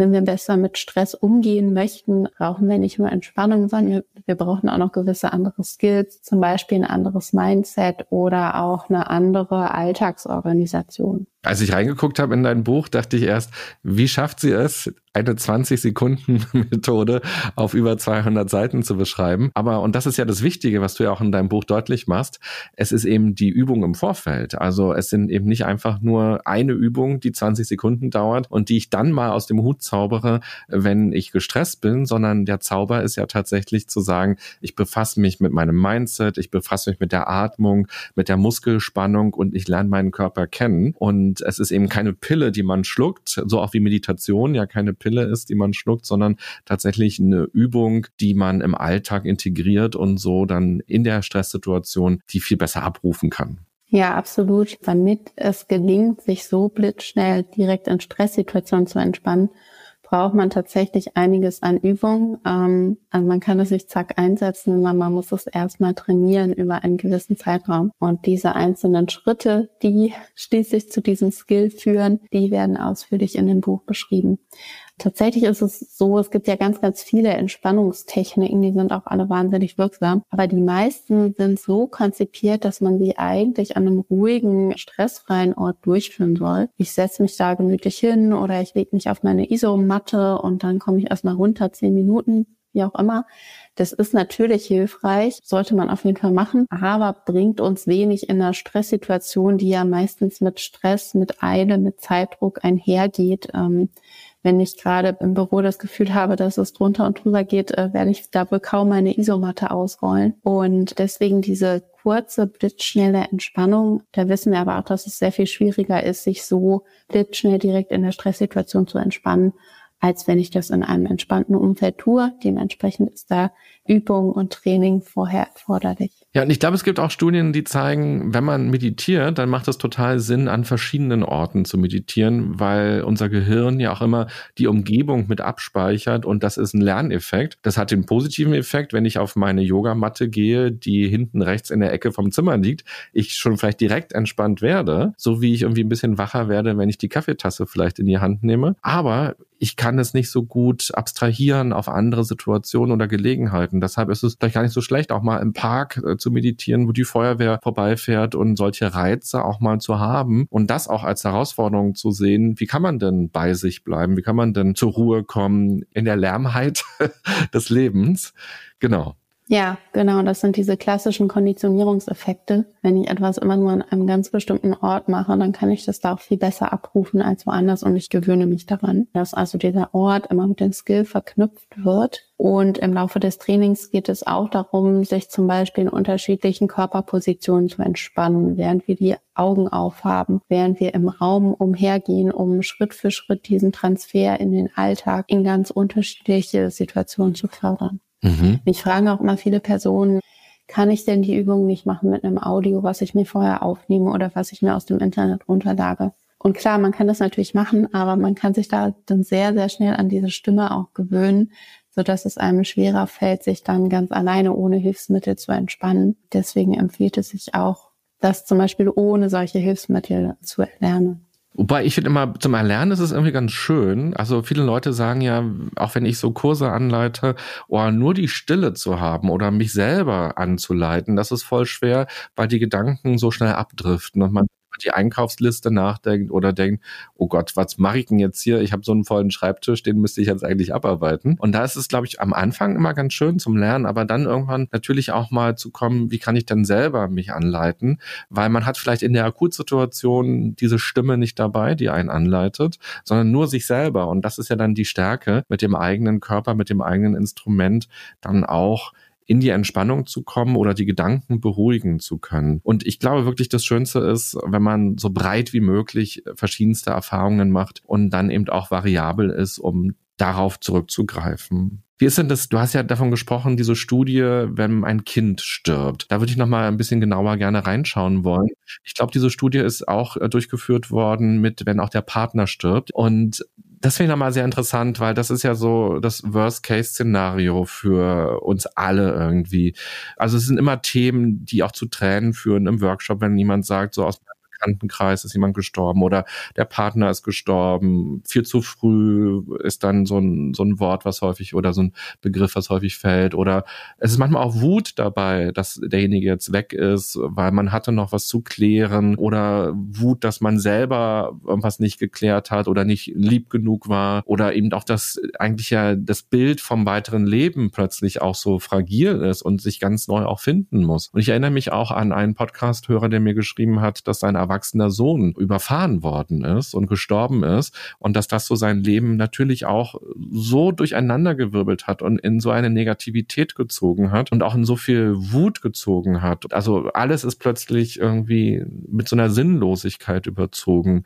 S3: wenn wir besser mit Stress umgehen möchten, brauchen wir nicht nur Entspannung, sondern wir, brauchen auch noch gewisse andere Skills, zum Beispiel ein anderes Mindset oder auch eine andere Alltagsorganisation.
S2: Als ich reingeguckt habe in dein Buch, dachte ich erst, wie schafft sie es, eine 20-Sekunden-Methode auf über 200 Seiten zu beschreiben. Aber, und das ist ja das Wichtige, was du ja auch in deinem Buch deutlich machst, es ist eben die Übung im Vorfeld. Also es sind eben nicht einfach nur eine Übung, die 20 Sekunden dauert und die ich dann mal aus dem Hut zaubere, wenn ich gestresst bin, sondern der Zauber ist ja tatsächlich zu sagen, ich befasse mich mit meinem Mindset, ich befasse mich mit der Atmung, mit der Muskelspannung und ich lerne meinen Körper kennen. Und es ist eben keine Pille, die man schluckt, so auch wie Meditation ja keine Pille ist, die man schluckt, sondern tatsächlich eine Übung, die man im Alltag integriert und so dann in der Stresssituation die viel besser abrufen kann.
S3: Ja, absolut. Damit es gelingt, sich so blitzschnell direkt in Stresssituationen zu entspannen, braucht man tatsächlich einiges an Übung. Ähm, also man kann es nicht zack einsetzen, sondern man muss es erstmal trainieren über einen gewissen Zeitraum. Und diese einzelnen Schritte, die schließlich zu diesem Skill führen, die werden ausführlich in dem Buch beschrieben. Tatsächlich ist es so, es gibt ja ganz, ganz viele Entspannungstechniken, die sind auch alle wahnsinnig wirksam. Aber die meisten sind so konzipiert, dass man sie eigentlich an einem ruhigen, stressfreien Ort durchführen soll. Ich setze mich da gemütlich hin oder ich lege mich auf meine Isomatte und dann komme ich erstmal runter, zehn Minuten, wie auch immer. Das ist natürlich hilfreich, sollte man auf jeden Fall machen, aber bringt uns wenig in einer Stresssituation, die ja meistens mit Stress, mit Eile, mit Zeitdruck einhergeht. Ähm, wenn ich gerade im Büro das Gefühl habe, dass es drunter und drüber geht, äh, werde ich da wohl kaum meine Isomatte ausrollen. Und deswegen diese kurze, blitzschnelle Entspannung. Da wissen wir aber auch, dass es sehr viel schwieriger ist, sich so blitzschnell direkt in der Stresssituation zu entspannen, als wenn ich das in einem entspannten Umfeld tue. Dementsprechend ist da Übung und Training vorher erforderlich.
S2: Ja, und ich glaube, es gibt auch Studien, die zeigen, wenn man meditiert, dann macht es total Sinn, an verschiedenen Orten zu meditieren, weil unser Gehirn ja auch immer die Umgebung mit abspeichert und das ist ein Lerneffekt. Das hat den positiven Effekt, wenn ich auf meine Yogamatte gehe, die hinten rechts in der Ecke vom Zimmer liegt, ich schon vielleicht direkt entspannt werde, so wie ich irgendwie ein bisschen wacher werde, wenn ich die Kaffeetasse vielleicht in die Hand nehme. Aber ich kann es nicht so gut abstrahieren auf andere Situationen oder Gelegenheiten. Deshalb ist es vielleicht gar nicht so schlecht, auch mal im Park äh, zu meditieren, wo die Feuerwehr vorbeifährt und solche Reize auch mal zu haben und das auch als Herausforderung zu sehen. Wie kann man denn bei sich bleiben? Wie kann man denn zur Ruhe kommen in der Lärmheit *laughs* des Lebens? Genau.
S3: Ja, genau. Das sind diese klassischen Konditionierungseffekte. Wenn ich etwas immer nur an einem ganz bestimmten Ort mache, dann kann ich das da auch viel besser abrufen als woanders und ich gewöhne mich daran, dass also dieser Ort immer mit dem Skill verknüpft wird. Und im Laufe des Trainings geht es auch darum, sich zum Beispiel in unterschiedlichen Körperpositionen zu entspannen, während wir die Augen aufhaben, während wir im Raum umhergehen, um Schritt für Schritt diesen Transfer in den Alltag in ganz unterschiedliche Situationen zu fördern. Mhm. Mich fragen auch immer viele Personen, kann ich denn die Übung nicht machen mit einem Audio, was ich mir vorher aufnehme oder was ich mir aus dem Internet runterlage? Und klar, man kann das natürlich machen, aber man kann sich da dann sehr, sehr schnell an diese Stimme auch gewöhnen, so dass es einem schwerer fällt, sich dann ganz alleine ohne Hilfsmittel zu entspannen. Deswegen empfiehlt es sich auch, das zum Beispiel ohne solche Hilfsmittel zu erlernen.
S2: Wobei ich finde immer, zum Erlernen ist es irgendwie ganz schön. Also viele Leute sagen ja, auch wenn ich so Kurse anleite, oh, nur die Stille zu haben oder mich selber anzuleiten, das ist voll schwer, weil die Gedanken so schnell abdriften und man die Einkaufsliste nachdenkt oder denkt, oh Gott, was mache ich denn jetzt hier? Ich habe so einen vollen Schreibtisch, den müsste ich jetzt eigentlich abarbeiten. Und da ist es, glaube ich, am Anfang immer ganz schön zum Lernen, aber dann irgendwann natürlich auch mal zu kommen, wie kann ich denn selber mich anleiten? Weil man hat vielleicht in der Akutsituation diese Stimme nicht dabei, die einen anleitet, sondern nur sich selber. Und das ist ja dann die Stärke, mit dem eigenen Körper, mit dem eigenen Instrument dann auch in die Entspannung zu kommen oder die Gedanken beruhigen zu können. Und ich glaube wirklich, das Schönste ist, wenn man so breit wie möglich verschiedenste Erfahrungen macht und dann eben auch variabel ist, um darauf zurückzugreifen. Wie ist denn das? Du hast ja davon gesprochen, diese Studie, wenn ein Kind stirbt. Da würde ich noch mal ein bisschen genauer gerne reinschauen wollen. Ich glaube, diese Studie ist auch äh, durchgeführt worden mit, wenn auch der Partner stirbt. Und das finde ich nochmal sehr interessant, weil das ist ja so das Worst-Case-Szenario für uns alle irgendwie. Also es sind immer Themen, die auch zu Tränen führen im Workshop, wenn jemand sagt, so aus Bekanntenkreis ist jemand gestorben oder der Partner ist gestorben. Viel zu früh ist dann so ein, so ein Wort, was häufig oder so ein Begriff, was häufig fällt. Oder es ist manchmal auch Wut dabei, dass derjenige jetzt weg ist, weil man hatte noch was zu klären oder Wut, dass man selber irgendwas nicht geklärt hat oder nicht lieb genug war oder eben auch das eigentlich ja das Bild vom weiteren Leben plötzlich auch so fragil ist und sich ganz neu auch finden muss. Und ich erinnere mich auch an einen Podcast-Hörer, der mir geschrieben hat, dass sein erwachsener Sohn überfahren worden ist und gestorben ist und dass das so sein Leben natürlich auch so durcheinandergewirbelt hat und in so eine Negativität gezogen hat und auch in so viel Wut gezogen hat. Also alles ist plötzlich irgendwie mit so einer Sinnlosigkeit überzogen.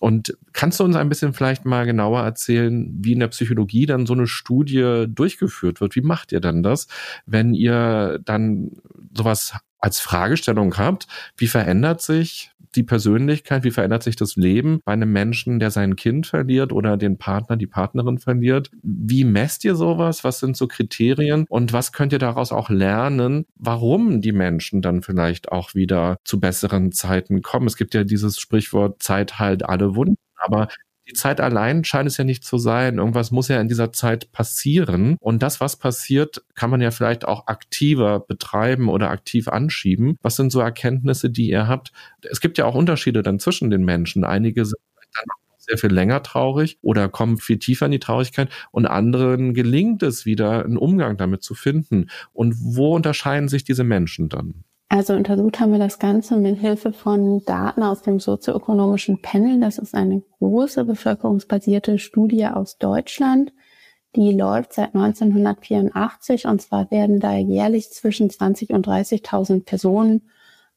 S2: Und kannst du uns ein bisschen vielleicht mal genauer erzählen, wie in der Psychologie dann so eine Studie durchgeführt wird? Wie macht ihr dann das, wenn ihr dann sowas als Fragestellung habt, wie verändert sich die Persönlichkeit, wie verändert sich das Leben bei einem Menschen, der sein Kind verliert oder den Partner, die Partnerin verliert? Wie messt ihr sowas? Was sind so Kriterien? Und was könnt ihr daraus auch lernen, warum die Menschen dann vielleicht auch wieder zu besseren Zeiten kommen? Es gibt ja dieses Sprichwort, Zeit heilt alle Wunden. Aber die Zeit allein scheint es ja nicht zu sein. Irgendwas muss ja in dieser Zeit passieren. Und das, was passiert, kann man ja vielleicht auch aktiver betreiben oder aktiv anschieben. Was sind so Erkenntnisse, die ihr habt? Es gibt ja auch Unterschiede dann zwischen den Menschen. Einige sind dann sehr viel länger traurig oder kommen viel tiefer in die Traurigkeit und anderen gelingt es wieder, einen Umgang damit zu finden. Und wo unterscheiden sich diese Menschen dann?
S3: Also untersucht haben wir das Ganze mit Hilfe von Daten aus dem sozioökonomischen Panel. Das ist eine große bevölkerungsbasierte Studie aus Deutschland. Die läuft seit 1984 und zwar werden da jährlich zwischen 20 und 30.000 Personen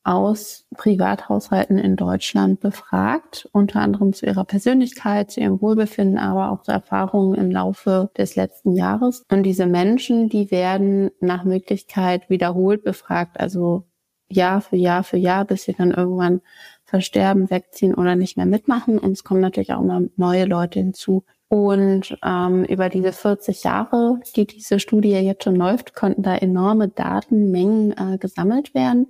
S3: aus Privathaushalten in Deutschland befragt, unter anderem zu ihrer Persönlichkeit, zu ihrem Wohlbefinden, aber auch zu Erfahrungen im Laufe des letzten Jahres. Und diese Menschen, die werden nach Möglichkeit wiederholt befragt, also Jahr für Jahr für Jahr, bis sie dann irgendwann versterben, wegziehen oder nicht mehr mitmachen. Und es kommen natürlich auch immer neue Leute hinzu. Und ähm, über diese 40 Jahre, die diese Studie jetzt schon läuft, konnten da enorme Datenmengen äh, gesammelt werden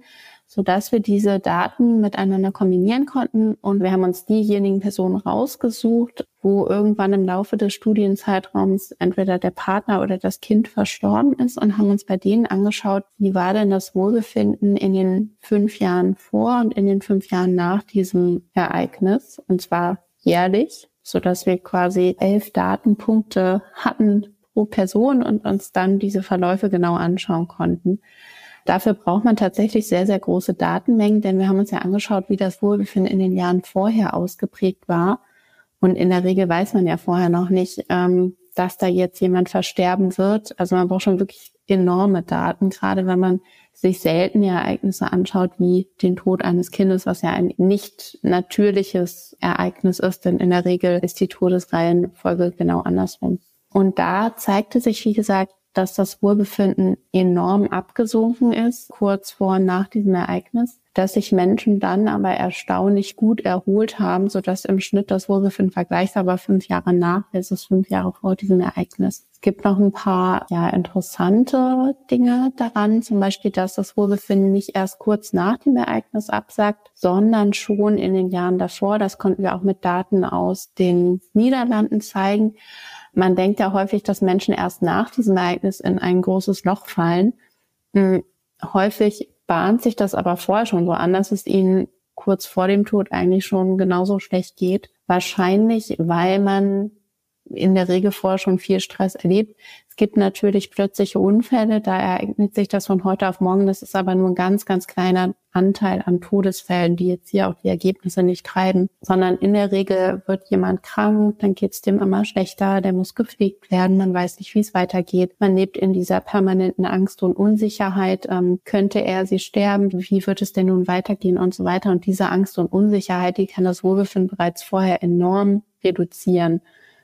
S3: so dass wir diese Daten miteinander kombinieren konnten. Und wir haben uns diejenigen Personen rausgesucht, wo irgendwann im Laufe des Studienzeitraums entweder der Partner oder das Kind verstorben ist und haben uns bei denen angeschaut, wie war denn das Wohlbefinden in den fünf Jahren vor und in den fünf Jahren nach diesem Ereignis. Und zwar jährlich, so dass wir quasi elf Datenpunkte hatten pro Person und uns dann diese Verläufe genau anschauen konnten. Dafür braucht man tatsächlich sehr, sehr große Datenmengen, denn wir haben uns ja angeschaut, wie das Wohlbefinden in den Jahren vorher ausgeprägt war. Und in der Regel weiß man ja vorher noch nicht, ähm, dass da jetzt jemand versterben wird. Also man braucht schon wirklich enorme Daten, gerade wenn man sich selten Ereignisse anschaut, wie den Tod eines Kindes, was ja ein nicht natürliches Ereignis ist, denn in der Regel ist die Todesreihenfolge genau andersrum. Und da zeigte sich, wie gesagt, dass das Wohlbefinden enorm abgesunken ist, kurz vor und nach diesem Ereignis, dass sich Menschen dann aber erstaunlich gut erholt haben, so dass im Schnitt das Wohlbefinden vergleichbar war fünf Jahre nach versus fünf Jahre vor diesem Ereignis. Es gibt noch ein paar ja, interessante Dinge daran, zum Beispiel, dass das Wohlbefinden nicht erst kurz nach dem Ereignis absagt, sondern schon in den Jahren davor. Das konnten wir auch mit Daten aus den Niederlanden zeigen. Man denkt ja häufig, dass Menschen erst nach diesem Ereignis in ein großes Loch fallen. Hm, häufig bahnt sich das aber vorher schon so an, dass es ihnen kurz vor dem Tod eigentlich schon genauso schlecht geht. Wahrscheinlich, weil man in der Regel vorher schon viel Stress erlebt. Es gibt natürlich plötzliche Unfälle, da ereignet sich das von heute auf morgen. Das ist aber nur ein ganz, ganz kleiner Anteil an Todesfällen, die jetzt hier auch die Ergebnisse nicht treiben, sondern in der Regel wird jemand krank, dann geht es dem immer schlechter, der muss gepflegt werden, man weiß nicht, wie es weitergeht. Man lebt in dieser permanenten Angst und Unsicherheit. Ähm, könnte er sie sterben? Wie wird es denn nun weitergehen und so weiter? Und diese Angst und Unsicherheit, die kann das Wohlbefinden bereits vorher enorm reduzieren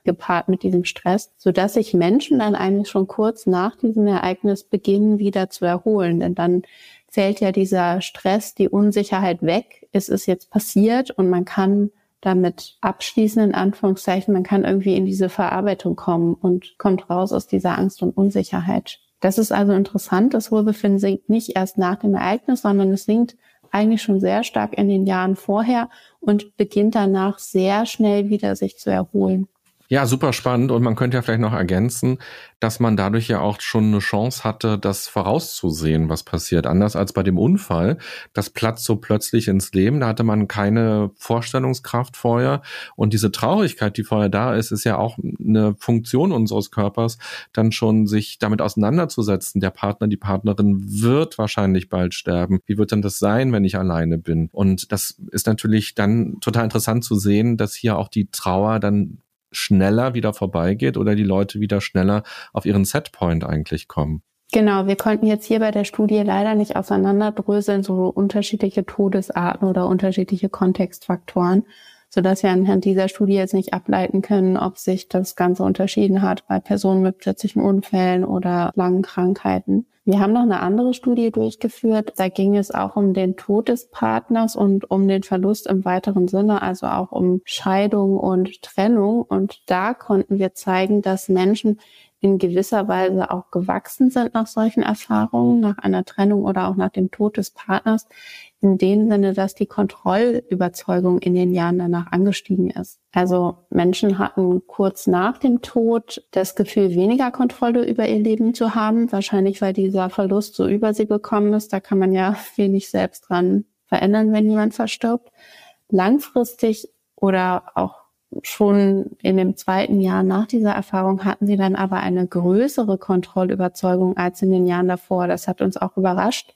S3: gepaart mit diesem Stress, so dass sich Menschen dann eigentlich schon kurz nach diesem Ereignis beginnen wieder zu erholen. Denn dann fällt ja dieser Stress, die Unsicherheit weg. Es ist jetzt passiert und man kann damit abschließen, in Anführungszeichen, man kann irgendwie in diese Verarbeitung kommen und kommt raus aus dieser Angst und Unsicherheit. Das ist also interessant. Das Wohlbefinden sinkt nicht erst nach dem Ereignis, sondern es sinkt eigentlich schon sehr stark in den Jahren vorher und beginnt danach sehr schnell wieder sich zu erholen.
S2: Ja, super spannend. Und man könnte ja vielleicht noch ergänzen, dass man dadurch ja auch schon eine Chance hatte, das vorauszusehen, was passiert. Anders als bei dem Unfall. Das platzt so plötzlich ins Leben. Da hatte man keine Vorstellungskraft vorher. Und diese Traurigkeit, die vorher da ist, ist ja auch eine Funktion unseres Körpers, dann schon sich damit auseinanderzusetzen. Der Partner, die Partnerin wird wahrscheinlich bald sterben. Wie wird denn das sein, wenn ich alleine bin? Und das ist natürlich dann total interessant zu sehen, dass hier auch die Trauer dann schneller wieder vorbeigeht oder die Leute wieder schneller auf ihren Setpoint eigentlich kommen.
S3: Genau, wir konnten jetzt hier bei der Studie leider nicht auseinanderdröseln, so unterschiedliche Todesarten oder unterschiedliche Kontextfaktoren, so dass wir anhand dieser Studie jetzt nicht ableiten können, ob sich das Ganze unterschieden hat bei Personen mit plötzlichen Unfällen oder langen Krankheiten. Wir haben noch eine andere Studie durchgeführt. Da ging es auch um den Tod des Partners und um den Verlust im weiteren Sinne, also auch um Scheidung und Trennung. Und da konnten wir zeigen, dass Menschen in gewisser Weise auch gewachsen sind nach solchen Erfahrungen, nach einer Trennung oder auch nach dem Tod des Partners, in dem Sinne, dass die Kontrollüberzeugung in den Jahren danach angestiegen ist. Also Menschen hatten kurz nach dem Tod das Gefühl, weniger Kontrolle über ihr Leben zu haben, wahrscheinlich weil dieser Verlust so über sie gekommen ist. Da kann man ja *laughs* wenig selbst dran verändern, wenn jemand verstirbt. Langfristig oder auch schon in dem zweiten Jahr nach dieser Erfahrung hatten sie dann aber eine größere Kontrollüberzeugung als in den Jahren davor. Das hat uns auch überrascht.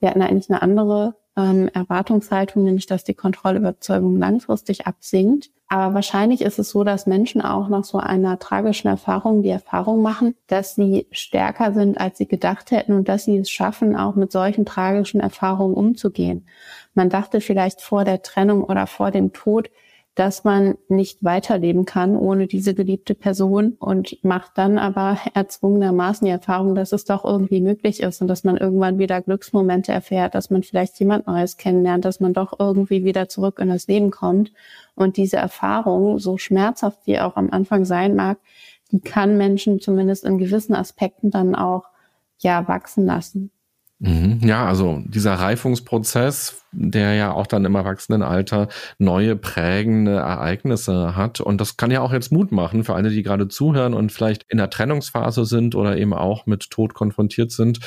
S3: Wir hatten eigentlich eine andere ähm, Erwartungshaltung, nämlich dass die Kontrollüberzeugung langfristig absinkt. Aber wahrscheinlich ist es so, dass Menschen auch nach so einer tragischen Erfahrung die Erfahrung machen, dass sie stärker sind, als sie gedacht hätten und dass sie es schaffen, auch mit solchen tragischen Erfahrungen umzugehen. Man dachte vielleicht vor der Trennung oder vor dem Tod, dass man nicht weiterleben kann ohne diese geliebte Person und macht dann aber erzwungenermaßen die Erfahrung, dass es doch irgendwie möglich ist und dass man irgendwann wieder Glücksmomente erfährt, dass man vielleicht jemand Neues kennenlernt, dass man doch irgendwie wieder zurück in das Leben kommt. Und diese Erfahrung, so schmerzhaft wie auch am Anfang sein mag, die kann Menschen zumindest in gewissen Aspekten dann auch ja wachsen lassen.
S2: Mhm. Ja, also dieser Reifungsprozess der ja auch dann im Erwachsenenalter neue prägende Ereignisse hat. Und das kann ja auch jetzt Mut machen für alle, die gerade zuhören und vielleicht in der Trennungsphase sind oder eben auch mit Tod konfrontiert sind,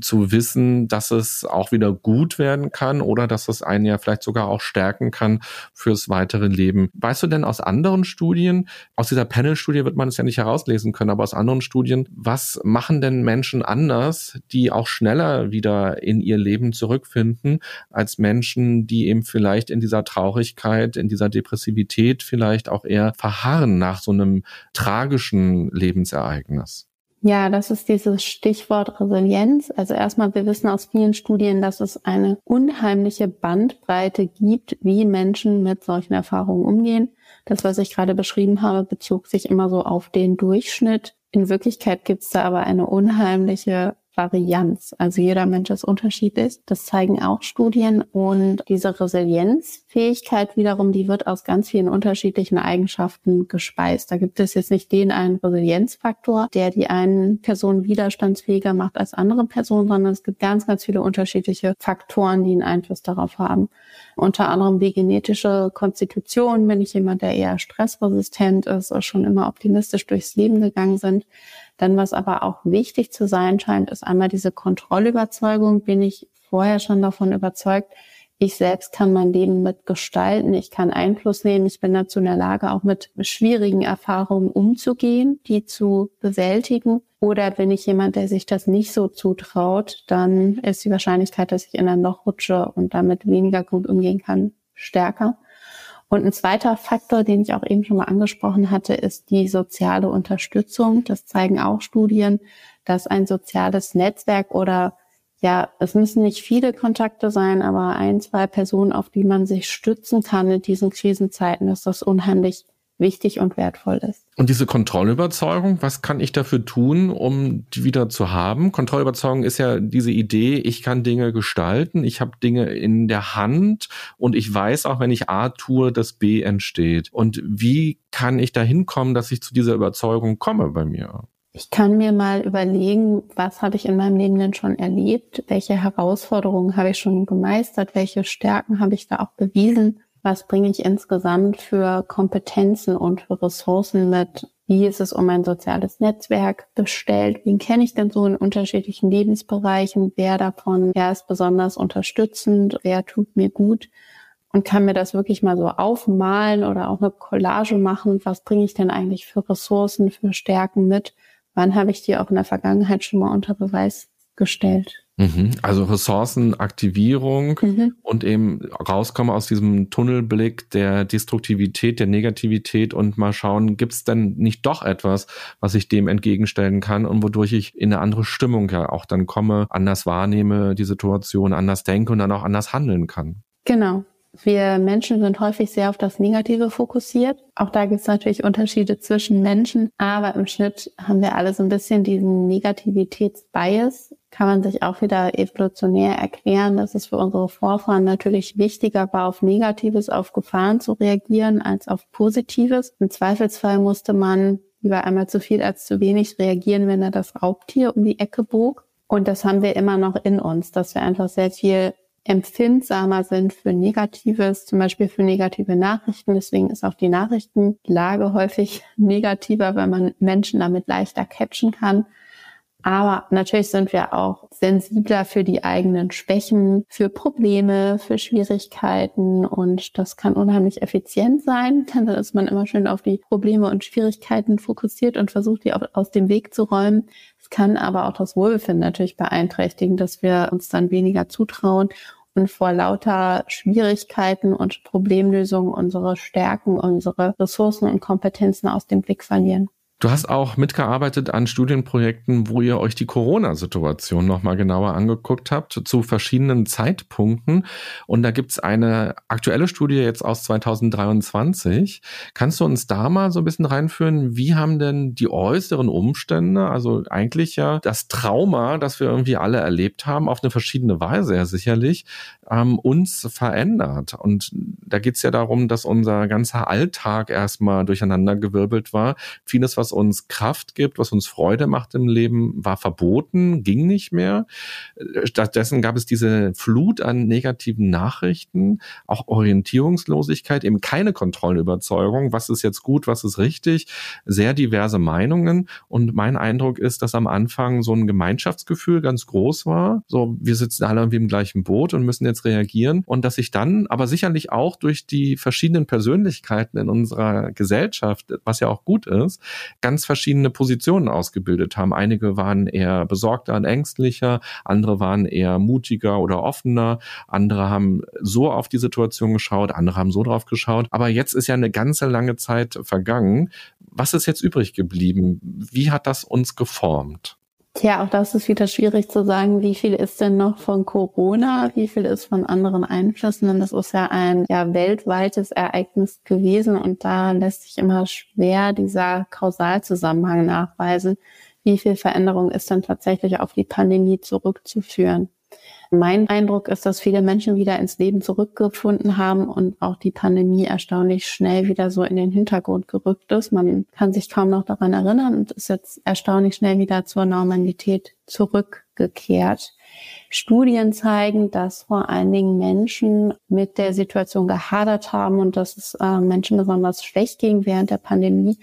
S2: zu wissen, dass es auch wieder gut werden kann oder dass es einen ja vielleicht sogar auch stärken kann fürs weitere Leben. Weißt du denn aus anderen Studien, aus dieser Panel-Studie wird man es ja nicht herauslesen können, aber aus anderen Studien, was machen denn Menschen anders, die auch schneller wieder in ihr Leben zurückfinden als Menschen, die eben vielleicht in dieser Traurigkeit, in dieser Depressivität vielleicht auch eher verharren nach so einem tragischen Lebensereignis.
S3: Ja, das ist dieses Stichwort Resilienz. Also erstmal, wir wissen aus vielen Studien, dass es eine unheimliche Bandbreite gibt, wie Menschen mit solchen Erfahrungen umgehen. Das, was ich gerade beschrieben habe, bezog sich immer so auf den Durchschnitt. In Wirklichkeit gibt es da aber eine unheimliche Varianz. Also jeder Mensch ist unterschiedlich. Das zeigen auch Studien. Und diese Resilienzfähigkeit wiederum, die wird aus ganz vielen unterschiedlichen Eigenschaften gespeist. Da gibt es jetzt nicht den einen Resilienzfaktor, der die einen Person widerstandsfähiger macht als andere Personen, sondern es gibt ganz, ganz viele unterschiedliche Faktoren, die einen Einfluss darauf haben. Unter anderem die genetische Konstitution, bin ich jemand, der eher stressresistent ist oder schon immer optimistisch durchs Leben gegangen sind. Dann, was aber auch wichtig zu sein scheint, ist einmal diese Kontrollüberzeugung. Bin ich vorher schon davon überzeugt, ich selbst kann mein Leben mitgestalten, ich kann Einfluss nehmen, ich bin dazu in der Lage, auch mit schwierigen Erfahrungen umzugehen, die zu bewältigen. Oder bin ich jemand, der sich das nicht so zutraut, dann ist die Wahrscheinlichkeit, dass ich in ein Loch rutsche und damit weniger gut umgehen kann, stärker. Und ein zweiter Faktor, den ich auch eben schon mal angesprochen hatte, ist die soziale Unterstützung. Das zeigen auch Studien, dass ein soziales Netzwerk oder ja, es müssen nicht viele Kontakte sein, aber ein, zwei Personen, auf die man sich stützen kann in diesen Krisenzeiten, dass das unheimlich wichtig und wertvoll ist.
S2: Und diese Kontrollüberzeugung, was kann ich dafür tun, um die wieder zu haben? Kontrollüberzeugung ist ja diese Idee, ich kann Dinge gestalten, ich habe Dinge in der Hand und ich weiß auch, wenn ich A tue, dass B entsteht. Und wie kann ich da hinkommen, dass ich zu dieser Überzeugung komme bei mir?
S3: Ich kann mir mal überlegen, was habe ich in meinem Leben denn schon erlebt, welche Herausforderungen habe ich schon gemeistert, welche Stärken habe ich da auch bewiesen, was bringe ich insgesamt für Kompetenzen und für Ressourcen mit, wie ist es um mein soziales Netzwerk bestellt, wen kenne ich denn so in unterschiedlichen Lebensbereichen, wer davon, wer ist besonders unterstützend, wer tut mir gut? Und kann mir das wirklich mal so aufmalen oder auch eine Collage machen, was bringe ich denn eigentlich für Ressourcen, für Stärken mit? Wann habe ich die auch in der Vergangenheit schon mal unter Beweis gestellt.
S2: Mhm. Also Ressourcenaktivierung mhm. und eben rauskommen aus diesem Tunnelblick der Destruktivität, der Negativität und mal schauen, gibt es denn nicht doch etwas, was ich dem entgegenstellen kann und wodurch ich in eine andere Stimmung ja auch dann komme, anders wahrnehme die Situation, anders denke und dann auch anders handeln kann.
S3: Genau. Wir Menschen sind häufig sehr auf das Negative fokussiert. Auch da gibt es natürlich Unterschiede zwischen Menschen, aber im Schnitt haben wir alle so ein bisschen diesen Negativitätsbias. Kann man sich auch wieder evolutionär erklären, dass es für unsere Vorfahren natürlich wichtiger war, auf Negatives, auf Gefahren zu reagieren, als auf Positives. Im Zweifelsfall musste man lieber einmal zu viel als zu wenig reagieren, wenn er das Raubtier um die Ecke bog. Und das haben wir immer noch in uns, dass wir einfach sehr viel empfindsamer sind für Negatives, zum Beispiel für negative Nachrichten. Deswegen ist auch die Nachrichtenlage häufig *laughs* negativer, weil man Menschen damit leichter catchen kann. Aber natürlich sind wir auch sensibler für die eigenen Schwächen, für Probleme, für Schwierigkeiten und das kann unheimlich effizient sein. *laughs* Dann ist man immer schön auf die Probleme und Schwierigkeiten fokussiert und versucht, die aus dem Weg zu räumen. Es kann aber auch das Wohlbefinden natürlich beeinträchtigen, dass wir uns dann weniger zutrauen und vor lauter Schwierigkeiten und Problemlösungen unsere Stärken, unsere Ressourcen und Kompetenzen aus dem Blick verlieren.
S2: Du hast auch mitgearbeitet an Studienprojekten, wo ihr euch die Corona-Situation nochmal genauer angeguckt habt, zu verschiedenen Zeitpunkten. Und da gibt's eine aktuelle Studie jetzt aus 2023. Kannst du uns da mal so ein bisschen reinführen? Wie haben denn die äußeren Umstände, also eigentlich ja das Trauma, das wir irgendwie alle erlebt haben, auf eine verschiedene Weise ja sicherlich, ähm, uns verändert? Und da geht's ja darum, dass unser ganzer Alltag erstmal durcheinandergewirbelt war. Vieles, was uns Kraft gibt, was uns Freude macht im Leben, war verboten, ging nicht mehr. Stattdessen gab es diese Flut an negativen Nachrichten, auch Orientierungslosigkeit, eben keine Kontrollüberzeugung, was ist jetzt gut, was ist richtig, sehr diverse Meinungen. Und mein Eindruck ist, dass am Anfang so ein Gemeinschaftsgefühl ganz groß war. So, wir sitzen alle irgendwie im gleichen Boot und müssen jetzt reagieren. Und dass sich dann, aber sicherlich auch durch die verschiedenen Persönlichkeiten in unserer Gesellschaft, was ja auch gut ist, ganz verschiedene Positionen ausgebildet haben. Einige waren eher besorgter und ängstlicher, andere waren eher mutiger oder offener, andere haben so auf die Situation geschaut, andere haben so drauf geschaut. Aber jetzt ist ja eine ganze lange Zeit vergangen. Was ist jetzt übrig geblieben? Wie hat das uns geformt?
S3: Tja, auch das ist wieder schwierig zu sagen, wie viel ist denn noch von Corona, wie viel ist von anderen Einflüssen, denn das ist ja ein ja, weltweites Ereignis gewesen und da lässt sich immer schwer dieser Kausalzusammenhang nachweisen, wie viel Veränderung ist dann tatsächlich auf die Pandemie zurückzuführen. Mein Eindruck ist, dass viele Menschen wieder ins Leben zurückgefunden haben und auch die Pandemie erstaunlich schnell wieder so in den Hintergrund gerückt ist. Man kann sich kaum noch daran erinnern und ist jetzt erstaunlich schnell wieder zur Normalität zurückgekehrt. Studien zeigen, dass vor allen Dingen Menschen mit der Situation gehadert haben und dass es äh, Menschen besonders schlecht ging während der Pandemie,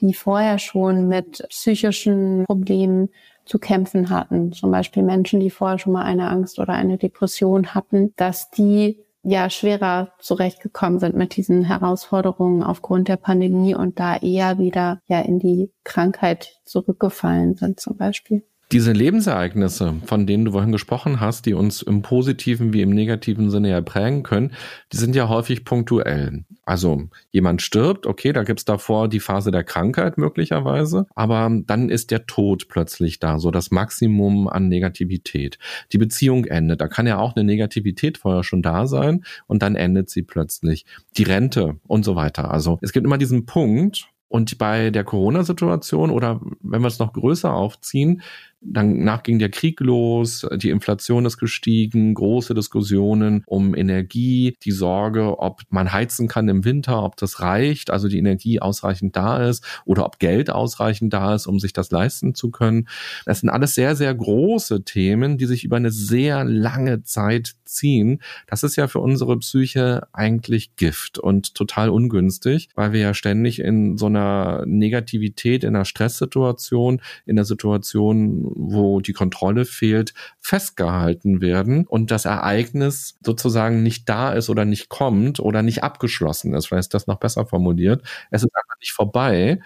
S3: die vorher schon mit psychischen Problemen zu kämpfen hatten, zum Beispiel Menschen, die vorher schon mal eine Angst oder eine Depression hatten, dass die ja schwerer zurechtgekommen sind mit diesen Herausforderungen aufgrund der Pandemie und da eher wieder ja in die Krankheit zurückgefallen sind zum Beispiel.
S2: Diese Lebensereignisse, von denen du vorhin gesprochen hast, die uns im positiven wie im negativen Sinne ja prägen können, die sind ja häufig punktuell. Also jemand stirbt, okay, da gibt's davor die Phase der Krankheit möglicherweise, aber dann ist der Tod plötzlich da, so das Maximum an Negativität. Die Beziehung endet, da kann ja auch eine Negativität vorher schon da sein und dann endet sie plötzlich. Die Rente und so weiter. Also es gibt immer diesen Punkt, und bei der Corona-Situation oder wenn wir es noch größer aufziehen, Danach ging der Krieg los, die Inflation ist gestiegen, große Diskussionen um Energie, die Sorge, ob man heizen kann im Winter, ob das reicht, also die Energie ausreichend da ist oder ob Geld ausreichend da ist, um sich das leisten zu können. Das sind alles sehr, sehr große Themen, die sich über eine sehr lange Zeit ziehen. Das ist ja für unsere Psyche eigentlich Gift und total ungünstig, weil wir ja ständig in so einer Negativität, in einer Stresssituation, in der Situation wo die Kontrolle fehlt, festgehalten werden und das Ereignis sozusagen nicht da ist oder nicht kommt oder nicht abgeschlossen ist. Vielleicht ist das noch besser formuliert. Es ist einfach nicht vorbei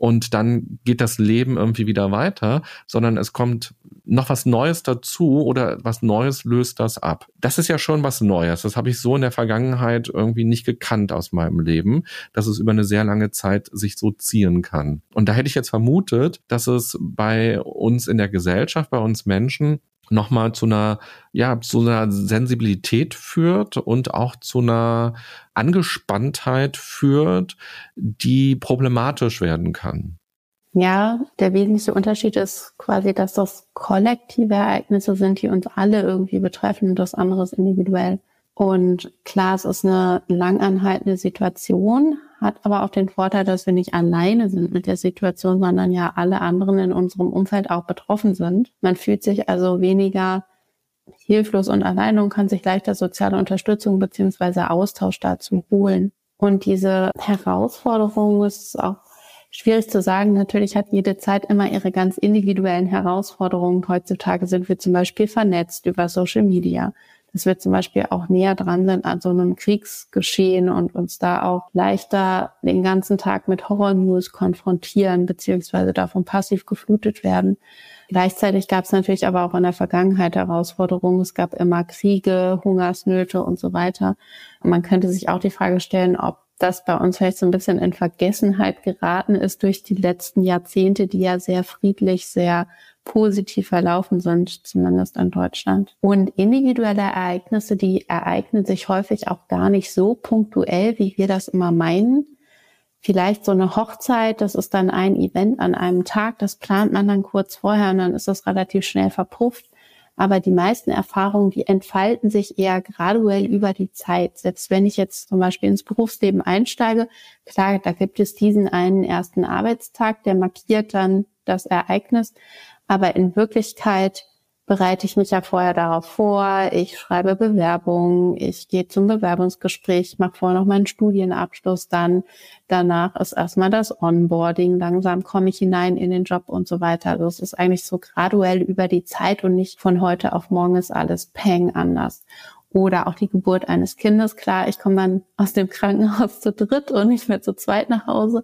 S2: und dann geht das Leben irgendwie wieder weiter, sondern es kommt noch was Neues dazu oder was Neues löst das ab. Das ist ja schon was Neues. Das habe ich so in der Vergangenheit irgendwie nicht gekannt aus meinem Leben, dass es über eine sehr lange Zeit sich so ziehen kann. Und da hätte ich jetzt vermutet, dass es bei uns in der Gesellschaft, bei uns Menschen nochmal zu einer, ja, zu einer Sensibilität führt und auch zu einer Angespanntheit führt, die problematisch werden kann.
S3: Ja, der wesentliche Unterschied ist quasi, dass das kollektive Ereignisse sind, die uns alle irgendwie betreffen und das andere ist individuell. Und klar, es ist eine langanhaltende Situation, hat aber auch den Vorteil, dass wir nicht alleine sind mit der Situation, sondern ja alle anderen in unserem Umfeld auch betroffen sind. Man fühlt sich also weniger hilflos und alleine und kann sich leichter soziale Unterstützung beziehungsweise Austausch dazu holen. Und diese Herausforderung ist auch schwierig zu sagen. Natürlich hat jede Zeit immer ihre ganz individuellen Herausforderungen. Heutzutage sind wir zum Beispiel vernetzt über Social Media dass wir zum Beispiel auch näher dran sind an so einem Kriegsgeschehen und uns da auch leichter den ganzen Tag mit Horror-News konfrontieren, beziehungsweise davon passiv geflutet werden. Gleichzeitig gab es natürlich aber auch in der Vergangenheit Herausforderungen. Es gab immer Kriege, Hungersnöte und so weiter. Und man könnte sich auch die Frage stellen, ob das bei uns vielleicht so ein bisschen in Vergessenheit geraten ist durch die letzten Jahrzehnte, die ja sehr friedlich, sehr positiv verlaufen sind, zumindest in Deutschland. Und individuelle Ereignisse, die ereignen sich häufig auch gar nicht so punktuell, wie wir das immer meinen. Vielleicht so eine Hochzeit, das ist dann ein Event an einem Tag, das plant man dann kurz vorher und dann ist das relativ schnell verpufft. Aber die meisten Erfahrungen, die entfalten sich eher graduell über die Zeit. Selbst wenn ich jetzt zum Beispiel ins Berufsleben einsteige, klar, da gibt es diesen einen ersten Arbeitstag, der markiert dann das Ereignis. Aber in Wirklichkeit bereite ich mich ja vorher darauf vor, ich schreibe Bewerbungen, ich gehe zum Bewerbungsgespräch, mache vorher noch meinen Studienabschluss, dann danach ist erstmal das Onboarding, langsam komme ich hinein in den Job und so weiter. Also es ist eigentlich so graduell über die Zeit und nicht von heute auf morgen ist alles peng anders. Oder auch die Geburt eines Kindes. Klar, ich komme dann aus dem Krankenhaus zu dritt und nicht mehr zu zweit nach Hause.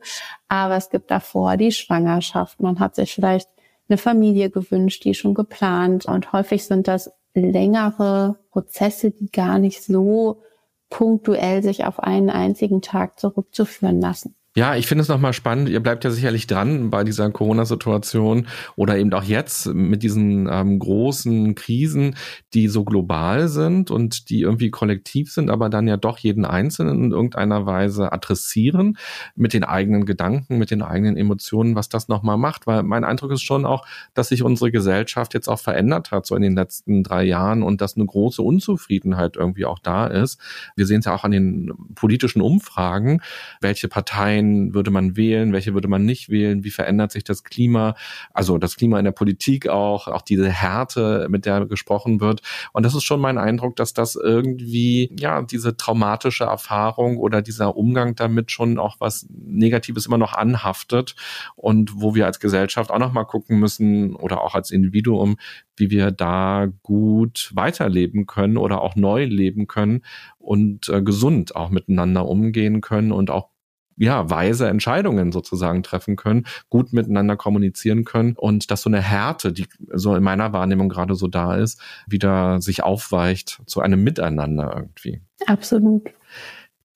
S3: Aber es gibt davor die Schwangerschaft. Man hat sich vielleicht eine Familie gewünscht, die schon geplant. Und häufig sind das längere Prozesse, die gar nicht so punktuell sich auf einen einzigen Tag zurückzuführen lassen.
S2: Ja, ich finde es nochmal spannend. Ihr bleibt ja sicherlich dran bei dieser Corona-Situation oder eben auch jetzt mit diesen ähm, großen Krisen, die so global sind und die irgendwie kollektiv sind, aber dann ja doch jeden Einzelnen in irgendeiner Weise adressieren mit den eigenen Gedanken, mit den eigenen Emotionen, was das nochmal macht. Weil mein Eindruck ist schon auch, dass sich unsere Gesellschaft jetzt auch verändert hat, so in den letzten drei Jahren und dass eine große Unzufriedenheit irgendwie auch da ist. Wir sehen es ja auch an den politischen Umfragen, welche Parteien wen würde man wählen, welche würde man nicht wählen, wie verändert sich das Klima, also das Klima in der Politik auch, auch diese Härte, mit der gesprochen wird. Und das ist schon mein Eindruck, dass das irgendwie, ja, diese traumatische Erfahrung oder dieser Umgang damit schon auch was Negatives immer noch anhaftet und wo wir als Gesellschaft auch noch mal gucken müssen oder auch als Individuum, wie wir da gut weiterleben können oder auch neu leben können und äh, gesund auch miteinander umgehen können und auch ja, weise Entscheidungen sozusagen treffen können, gut miteinander kommunizieren können und dass so eine Härte, die so in meiner Wahrnehmung gerade so da ist, wieder sich aufweicht zu einem Miteinander irgendwie.
S3: Absolut.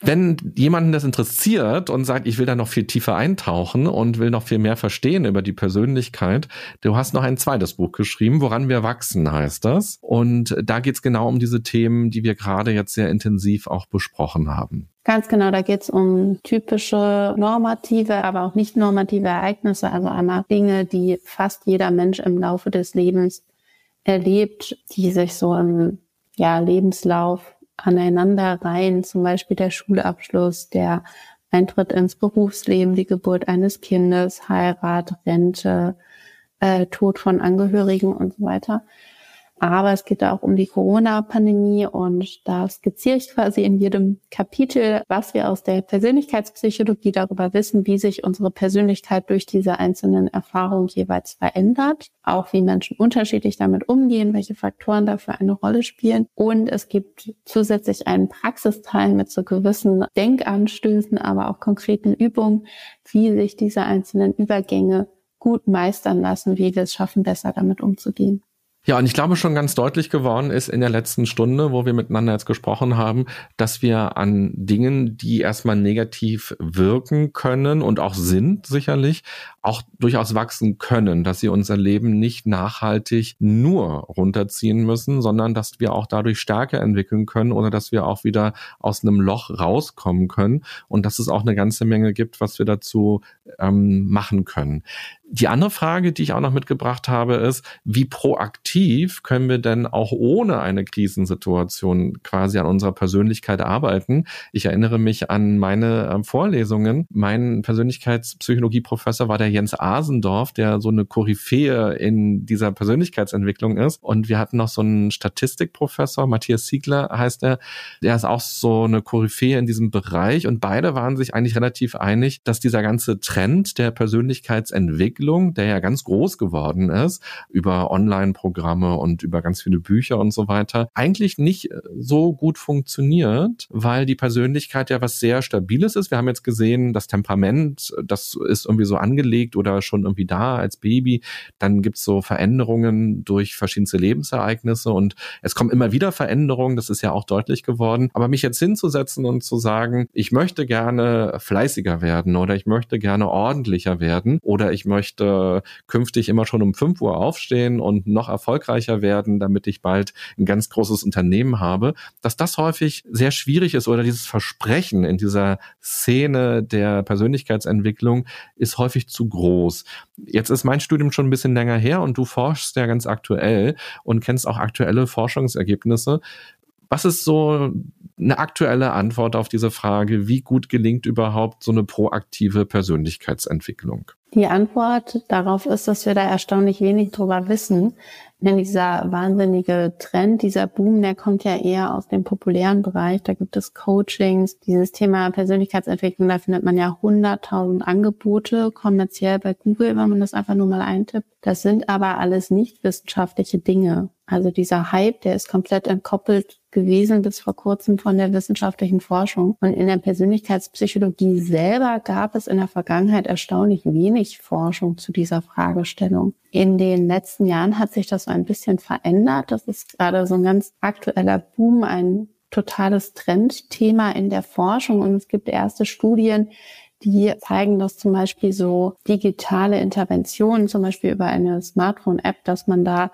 S2: Wenn jemanden das interessiert und sagt, ich will da noch viel tiefer eintauchen und will noch viel mehr verstehen über die Persönlichkeit, du hast noch ein zweites Buch geschrieben, Woran wir wachsen heißt das. Und da geht es genau um diese Themen, die wir gerade jetzt sehr intensiv auch besprochen haben.
S3: Ganz genau, da geht es um typische normative, aber auch nicht normative Ereignisse, also einmal Dinge, die fast jeder Mensch im Laufe des Lebens erlebt, die sich so im ja, Lebenslauf aneinander rein, zum Beispiel der Schulabschluss, der Eintritt ins Berufsleben, die Geburt eines Kindes, Heirat, Rente, äh, Tod von Angehörigen und so weiter. Aber es geht auch um die Corona-Pandemie und da skizziere ich quasi in jedem Kapitel, was wir aus der Persönlichkeitspsychologie darüber wissen, wie sich unsere Persönlichkeit durch diese einzelnen Erfahrungen jeweils verändert, auch wie Menschen unterschiedlich damit umgehen, welche Faktoren dafür eine Rolle spielen. Und es gibt zusätzlich einen Praxisteil mit so gewissen Denkanstößen, aber auch konkreten Übungen, wie sich diese einzelnen Übergänge gut meistern lassen, wie wir es schaffen, besser damit umzugehen.
S2: Ja, und ich glaube schon ganz deutlich geworden ist in der letzten Stunde, wo wir miteinander jetzt gesprochen haben, dass wir an Dingen, die erstmal negativ wirken können und auch sind sicherlich, auch durchaus wachsen können, dass sie unser Leben nicht nachhaltig nur runterziehen müssen, sondern dass wir auch dadurch Stärke entwickeln können oder dass wir auch wieder aus einem Loch rauskommen können und dass es auch eine ganze Menge gibt, was wir dazu ähm, machen können. Die andere Frage, die ich auch noch mitgebracht habe, ist, wie proaktiv können wir denn auch ohne eine Krisensituation quasi an unserer Persönlichkeit arbeiten? Ich erinnere mich an meine äh, Vorlesungen. Mein Persönlichkeitspsychologie-Professor war der Jens Asendorf, der so eine Koryphäe in dieser Persönlichkeitsentwicklung ist. Und wir hatten noch so einen Statistikprofessor, Matthias Siegler heißt er, der ist auch so eine Koryphäe in diesem Bereich. Und beide waren sich eigentlich relativ einig, dass dieser ganze Trend der Persönlichkeitsentwicklung Entwicklung, der ja ganz groß geworden ist, über Online-Programme und über ganz viele Bücher und so weiter, eigentlich nicht äh, so gut funktioniert, weil die Persönlichkeit ja was sehr Stabiles ist. Wir haben jetzt gesehen, das Temperament, das ist irgendwie so angelegt oder schon irgendwie da als Baby. Dann gibt's so Veränderungen durch verschiedenste Lebensereignisse und es kommen immer wieder Veränderungen, das ist ja auch deutlich geworden. Aber mich jetzt hinzusetzen und zu sagen, ich möchte gerne fleißiger werden oder ich möchte gerne ordentlicher werden oder ich möchte möchte künftig immer schon um 5 Uhr aufstehen und noch erfolgreicher werden, damit ich bald ein ganz großes Unternehmen habe, dass das häufig sehr schwierig ist oder dieses Versprechen in dieser Szene der Persönlichkeitsentwicklung ist häufig zu groß. Jetzt ist mein Studium schon ein bisschen länger her und du forschst ja ganz aktuell und kennst auch aktuelle Forschungsergebnisse. Was ist so eine aktuelle Antwort auf diese Frage, wie gut gelingt überhaupt so eine proaktive Persönlichkeitsentwicklung?
S3: Die Antwort darauf ist, dass wir da erstaunlich wenig drüber wissen. Denn dieser wahnsinnige Trend, dieser Boom, der kommt ja eher aus dem populären Bereich. Da gibt es Coachings, dieses Thema Persönlichkeitsentwicklung, da findet man ja hunderttausend Angebote kommerziell bei Google, wenn man das einfach nur mal eintippt. Das sind aber alles nicht wissenschaftliche Dinge. Also dieser Hype, der ist komplett entkoppelt gewesen bis vor kurzem von der wissenschaftlichen Forschung. Und in der Persönlichkeitspsychologie selber gab es in der Vergangenheit erstaunlich wenig Forschung zu dieser Fragestellung. In den letzten Jahren hat sich das so ein bisschen verändert. Das ist gerade so ein ganz aktueller Boom, ein totales Trendthema in der Forschung. Und es gibt erste Studien, die zeigen, dass zum Beispiel so digitale Interventionen, zum Beispiel über eine Smartphone-App, dass man da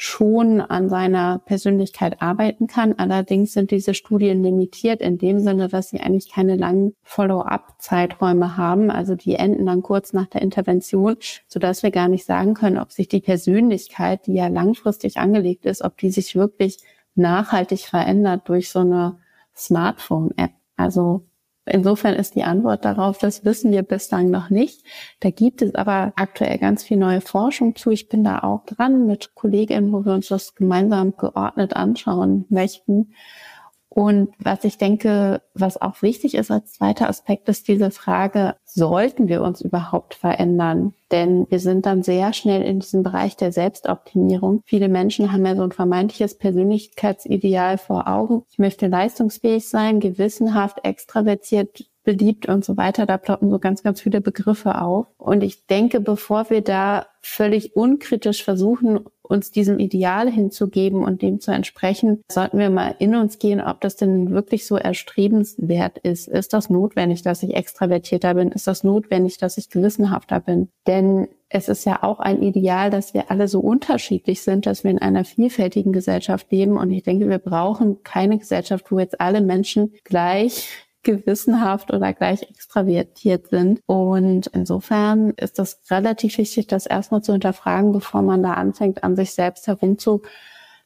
S3: schon an seiner Persönlichkeit arbeiten kann. Allerdings sind diese Studien limitiert in dem Sinne, dass sie eigentlich keine langen Follow-up-Zeiträume haben. Also die enden dann kurz nach der Intervention, sodass wir gar nicht sagen können, ob sich die Persönlichkeit, die ja langfristig angelegt ist, ob die sich wirklich nachhaltig verändert durch so eine Smartphone-App. Also Insofern ist die Antwort darauf, das wissen wir bislang noch nicht. Da gibt es aber aktuell ganz viel neue Forschung zu. Ich bin da auch dran mit Kolleginnen, wo wir uns das gemeinsam geordnet anschauen möchten. Und was ich denke, was auch wichtig ist als zweiter Aspekt, ist diese Frage, sollten wir uns überhaupt verändern? Denn wir sind dann sehr schnell in diesem Bereich der Selbstoptimierung. Viele Menschen haben ja so ein vermeintliches Persönlichkeitsideal vor Augen. Ich möchte leistungsfähig sein, gewissenhaft, extravertiert, beliebt und so weiter. Da ploppen so ganz, ganz viele Begriffe auf. Und ich denke, bevor wir da völlig unkritisch versuchen, uns diesem Ideal hinzugeben und dem zu entsprechen, sollten wir mal in uns gehen, ob das denn wirklich so erstrebenswert ist. Ist das notwendig, dass ich extravertierter bin? Ist das notwendig, dass ich gewissenhafter bin? Denn es ist ja auch ein Ideal, dass wir alle so unterschiedlich sind, dass wir in einer vielfältigen Gesellschaft leben. Und ich denke, wir brauchen keine Gesellschaft, wo jetzt alle Menschen gleich gewissenhaft oder gleich extravertiert sind. Und insofern ist das relativ wichtig, das erstmal zu hinterfragen, bevor man da anfängt, an sich selbst herumzu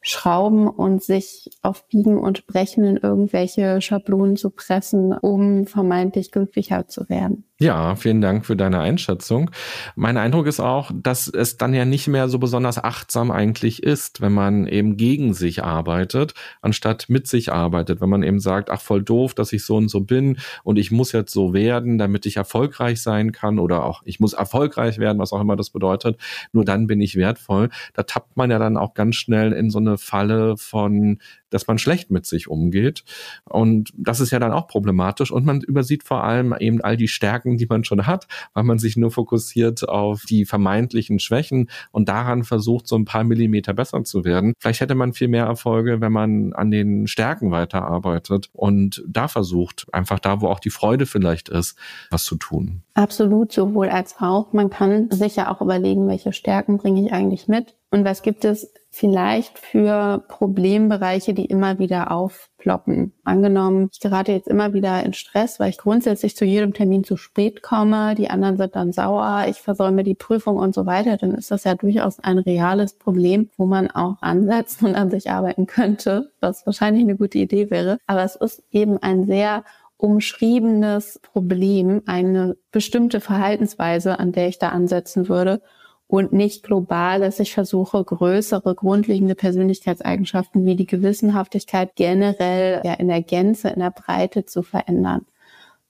S3: schrauben und sich auf Biegen und Brechen in irgendwelche Schablonen zu pressen, um vermeintlich glücklicher zu werden.
S2: Ja, vielen Dank für deine Einschätzung. Mein Eindruck ist auch, dass es dann ja nicht mehr so besonders achtsam eigentlich ist, wenn man eben gegen sich arbeitet, anstatt mit sich arbeitet. Wenn man eben sagt, ach voll doof, dass ich so und so bin und ich muss jetzt so werden, damit ich erfolgreich sein kann oder auch ich muss erfolgreich werden, was auch immer das bedeutet. Nur dann bin ich wertvoll. Da tappt man ja dann auch ganz schnell in so eine Falle von dass man schlecht mit sich umgeht. Und das ist ja dann auch problematisch. Und man übersieht vor allem eben all die Stärken, die man schon hat, weil man sich nur fokussiert auf die vermeintlichen Schwächen und daran versucht, so ein paar Millimeter besser zu werden. Vielleicht hätte man viel mehr Erfolge, wenn man an den Stärken weiterarbeitet und da versucht, einfach da, wo auch die Freude vielleicht ist, was zu tun.
S3: Absolut, sowohl als auch. Man kann sich ja auch überlegen, welche Stärken bringe ich eigentlich mit und was gibt es vielleicht für Problembereiche, die immer wieder aufploppen. Angenommen, ich gerate jetzt immer wieder in Stress, weil ich grundsätzlich zu jedem Termin zu spät komme, die anderen sind dann sauer, ich versäume die Prüfung und so weiter, dann ist das ja durchaus ein reales Problem, wo man auch ansetzen und an sich arbeiten könnte, was wahrscheinlich eine gute Idee wäre. Aber es ist eben ein sehr umschriebenes Problem, eine bestimmte Verhaltensweise, an der ich da ansetzen würde und nicht global, dass ich versuche, größere grundlegende Persönlichkeitseigenschaften wie die Gewissenhaftigkeit generell ja in der Gänze, in der Breite zu verändern.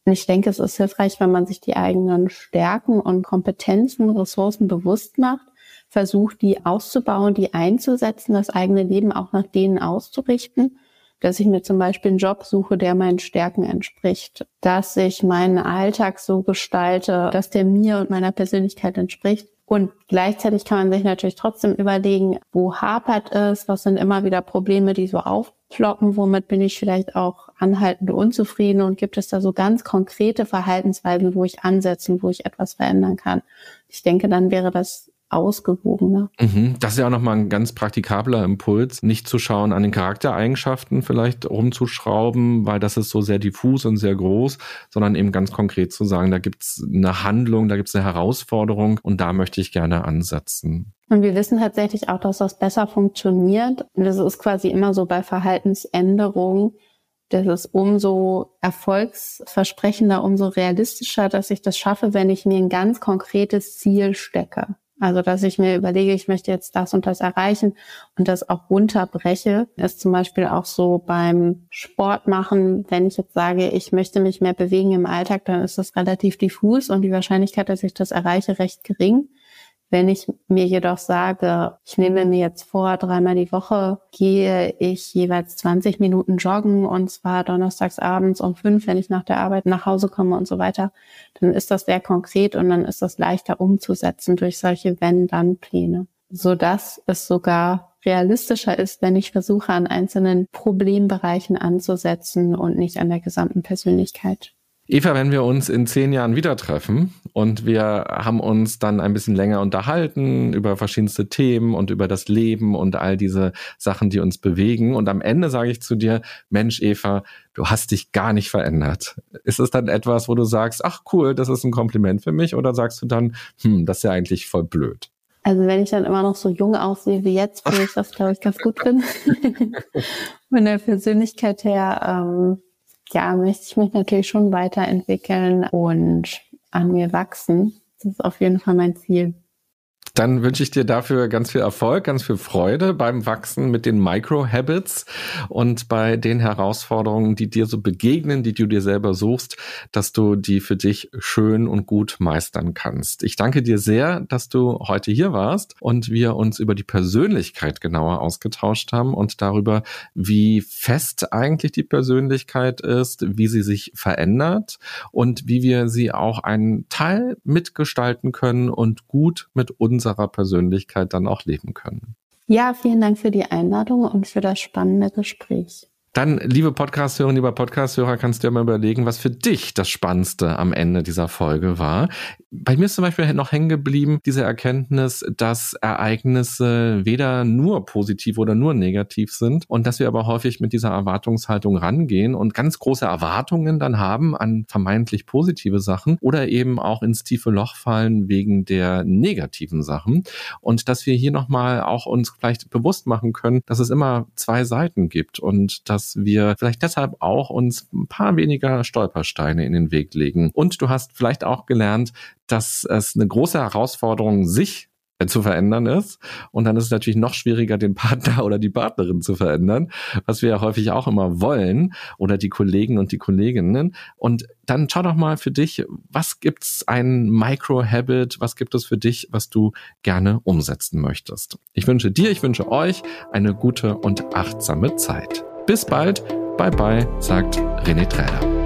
S3: Und ich denke, es ist hilfreich, wenn man sich die eigenen Stärken und Kompetenzen, Ressourcen bewusst macht, versucht, die auszubauen, die einzusetzen, das eigene Leben auch nach denen auszurichten. Dass ich mir zum Beispiel einen Job suche, der meinen Stärken entspricht, dass ich meinen Alltag so gestalte, dass der mir und meiner Persönlichkeit entspricht und gleichzeitig kann man sich natürlich trotzdem überlegen, wo hapert es, was sind immer wieder Probleme, die so aufploppen, womit bin ich vielleicht auch anhaltend unzufrieden und gibt es da so ganz konkrete Verhaltensweisen, wo ich ansetzen, wo ich etwas verändern kann. Ich denke, dann wäre das ausgewogener.
S2: Mhm. Das ist ja auch nochmal ein ganz praktikabler Impuls, nicht zu schauen an den Charaktereigenschaften vielleicht rumzuschrauben, weil das ist so sehr diffus und sehr groß, sondern eben ganz konkret zu sagen, da gibt's eine Handlung, da gibt's eine Herausforderung und da möchte ich gerne ansetzen.
S3: Und wir wissen tatsächlich auch, dass das besser funktioniert. Und das ist quasi immer so bei Verhaltensänderungen, das ist umso erfolgsversprechender, umso realistischer, dass ich das schaffe, wenn ich mir ein ganz konkretes Ziel stecke. Also, dass ich mir überlege, ich möchte jetzt das und das erreichen und das auch runterbreche, ist zum Beispiel auch so beim Sport machen. Wenn ich jetzt sage, ich möchte mich mehr bewegen im Alltag, dann ist das relativ diffus und die Wahrscheinlichkeit, dass ich das erreiche, recht gering. Wenn ich mir jedoch sage, ich nehme mir jetzt vor, dreimal die Woche gehe ich jeweils 20 Minuten joggen und zwar donnerstags abends um fünf, wenn ich nach der Arbeit nach Hause komme und so weiter, dann ist das sehr konkret und dann ist das leichter umzusetzen durch solche Wenn-Dann-Pläne, sodass es sogar realistischer ist, wenn ich versuche, an einzelnen Problembereichen anzusetzen und nicht an der gesamten Persönlichkeit.
S2: Eva, wenn wir uns in zehn Jahren wieder treffen und wir haben uns dann ein bisschen länger unterhalten über verschiedenste Themen und über das Leben und all diese Sachen, die uns bewegen. Und am Ende sage ich zu dir, Mensch, Eva, du hast dich gar nicht verändert. Ist es dann etwas, wo du sagst, ach cool, das ist ein Kompliment für mich? Oder sagst du dann, hm, das ist ja eigentlich voll blöd?
S3: Also wenn ich dann immer noch so jung aussehe wie jetzt, finde ich das, glaube ich, ganz gut bin. *laughs* Von der Persönlichkeit her, ähm, ja, möchte ich mich natürlich schon weiterentwickeln und an mir wachsen. Das ist auf jeden Fall mein Ziel.
S2: Dann wünsche ich dir dafür ganz viel Erfolg, ganz viel Freude beim Wachsen mit den Micro-Habits und bei den Herausforderungen, die dir so begegnen, die du dir selber suchst, dass du die für dich schön und gut meistern kannst. Ich danke dir sehr, dass du heute hier warst und wir uns über die Persönlichkeit genauer ausgetauscht haben und darüber, wie fest eigentlich die Persönlichkeit ist, wie sie sich verändert und wie wir sie auch einen Teil mitgestalten können und gut mit uns unserer Persönlichkeit dann auch leben können.
S3: Ja, vielen Dank für die Einladung und für das spannende Gespräch.
S2: Dann, liebe Podcast-Hörer, lieber Podcast-Hörer, kannst du dir mal überlegen, was für dich das Spannendste am Ende dieser Folge war. Bei mir ist zum Beispiel noch hängen geblieben diese Erkenntnis, dass Ereignisse weder nur positiv oder nur negativ sind und dass wir aber häufig mit dieser Erwartungshaltung rangehen und ganz große Erwartungen dann haben an vermeintlich positive Sachen oder eben auch ins tiefe Loch fallen wegen der negativen Sachen und dass wir hier nochmal auch uns vielleicht bewusst machen können, dass es immer zwei Seiten gibt und dass dass wir vielleicht deshalb auch uns ein paar weniger Stolpersteine in den Weg legen. Und du hast vielleicht auch gelernt, dass es eine große Herausforderung sich zu verändern ist. Und dann ist es natürlich noch schwieriger, den Partner oder die Partnerin zu verändern, was wir ja häufig auch immer wollen oder die Kollegen und die Kolleginnen. Und dann schau doch mal für dich, was gibt's ein Micro-Habit, was gibt es für dich, was du gerne umsetzen möchtest. Ich wünsche dir, ich wünsche euch eine gute und achtsame Zeit. Bis bald, bye bye, sagt René Träder.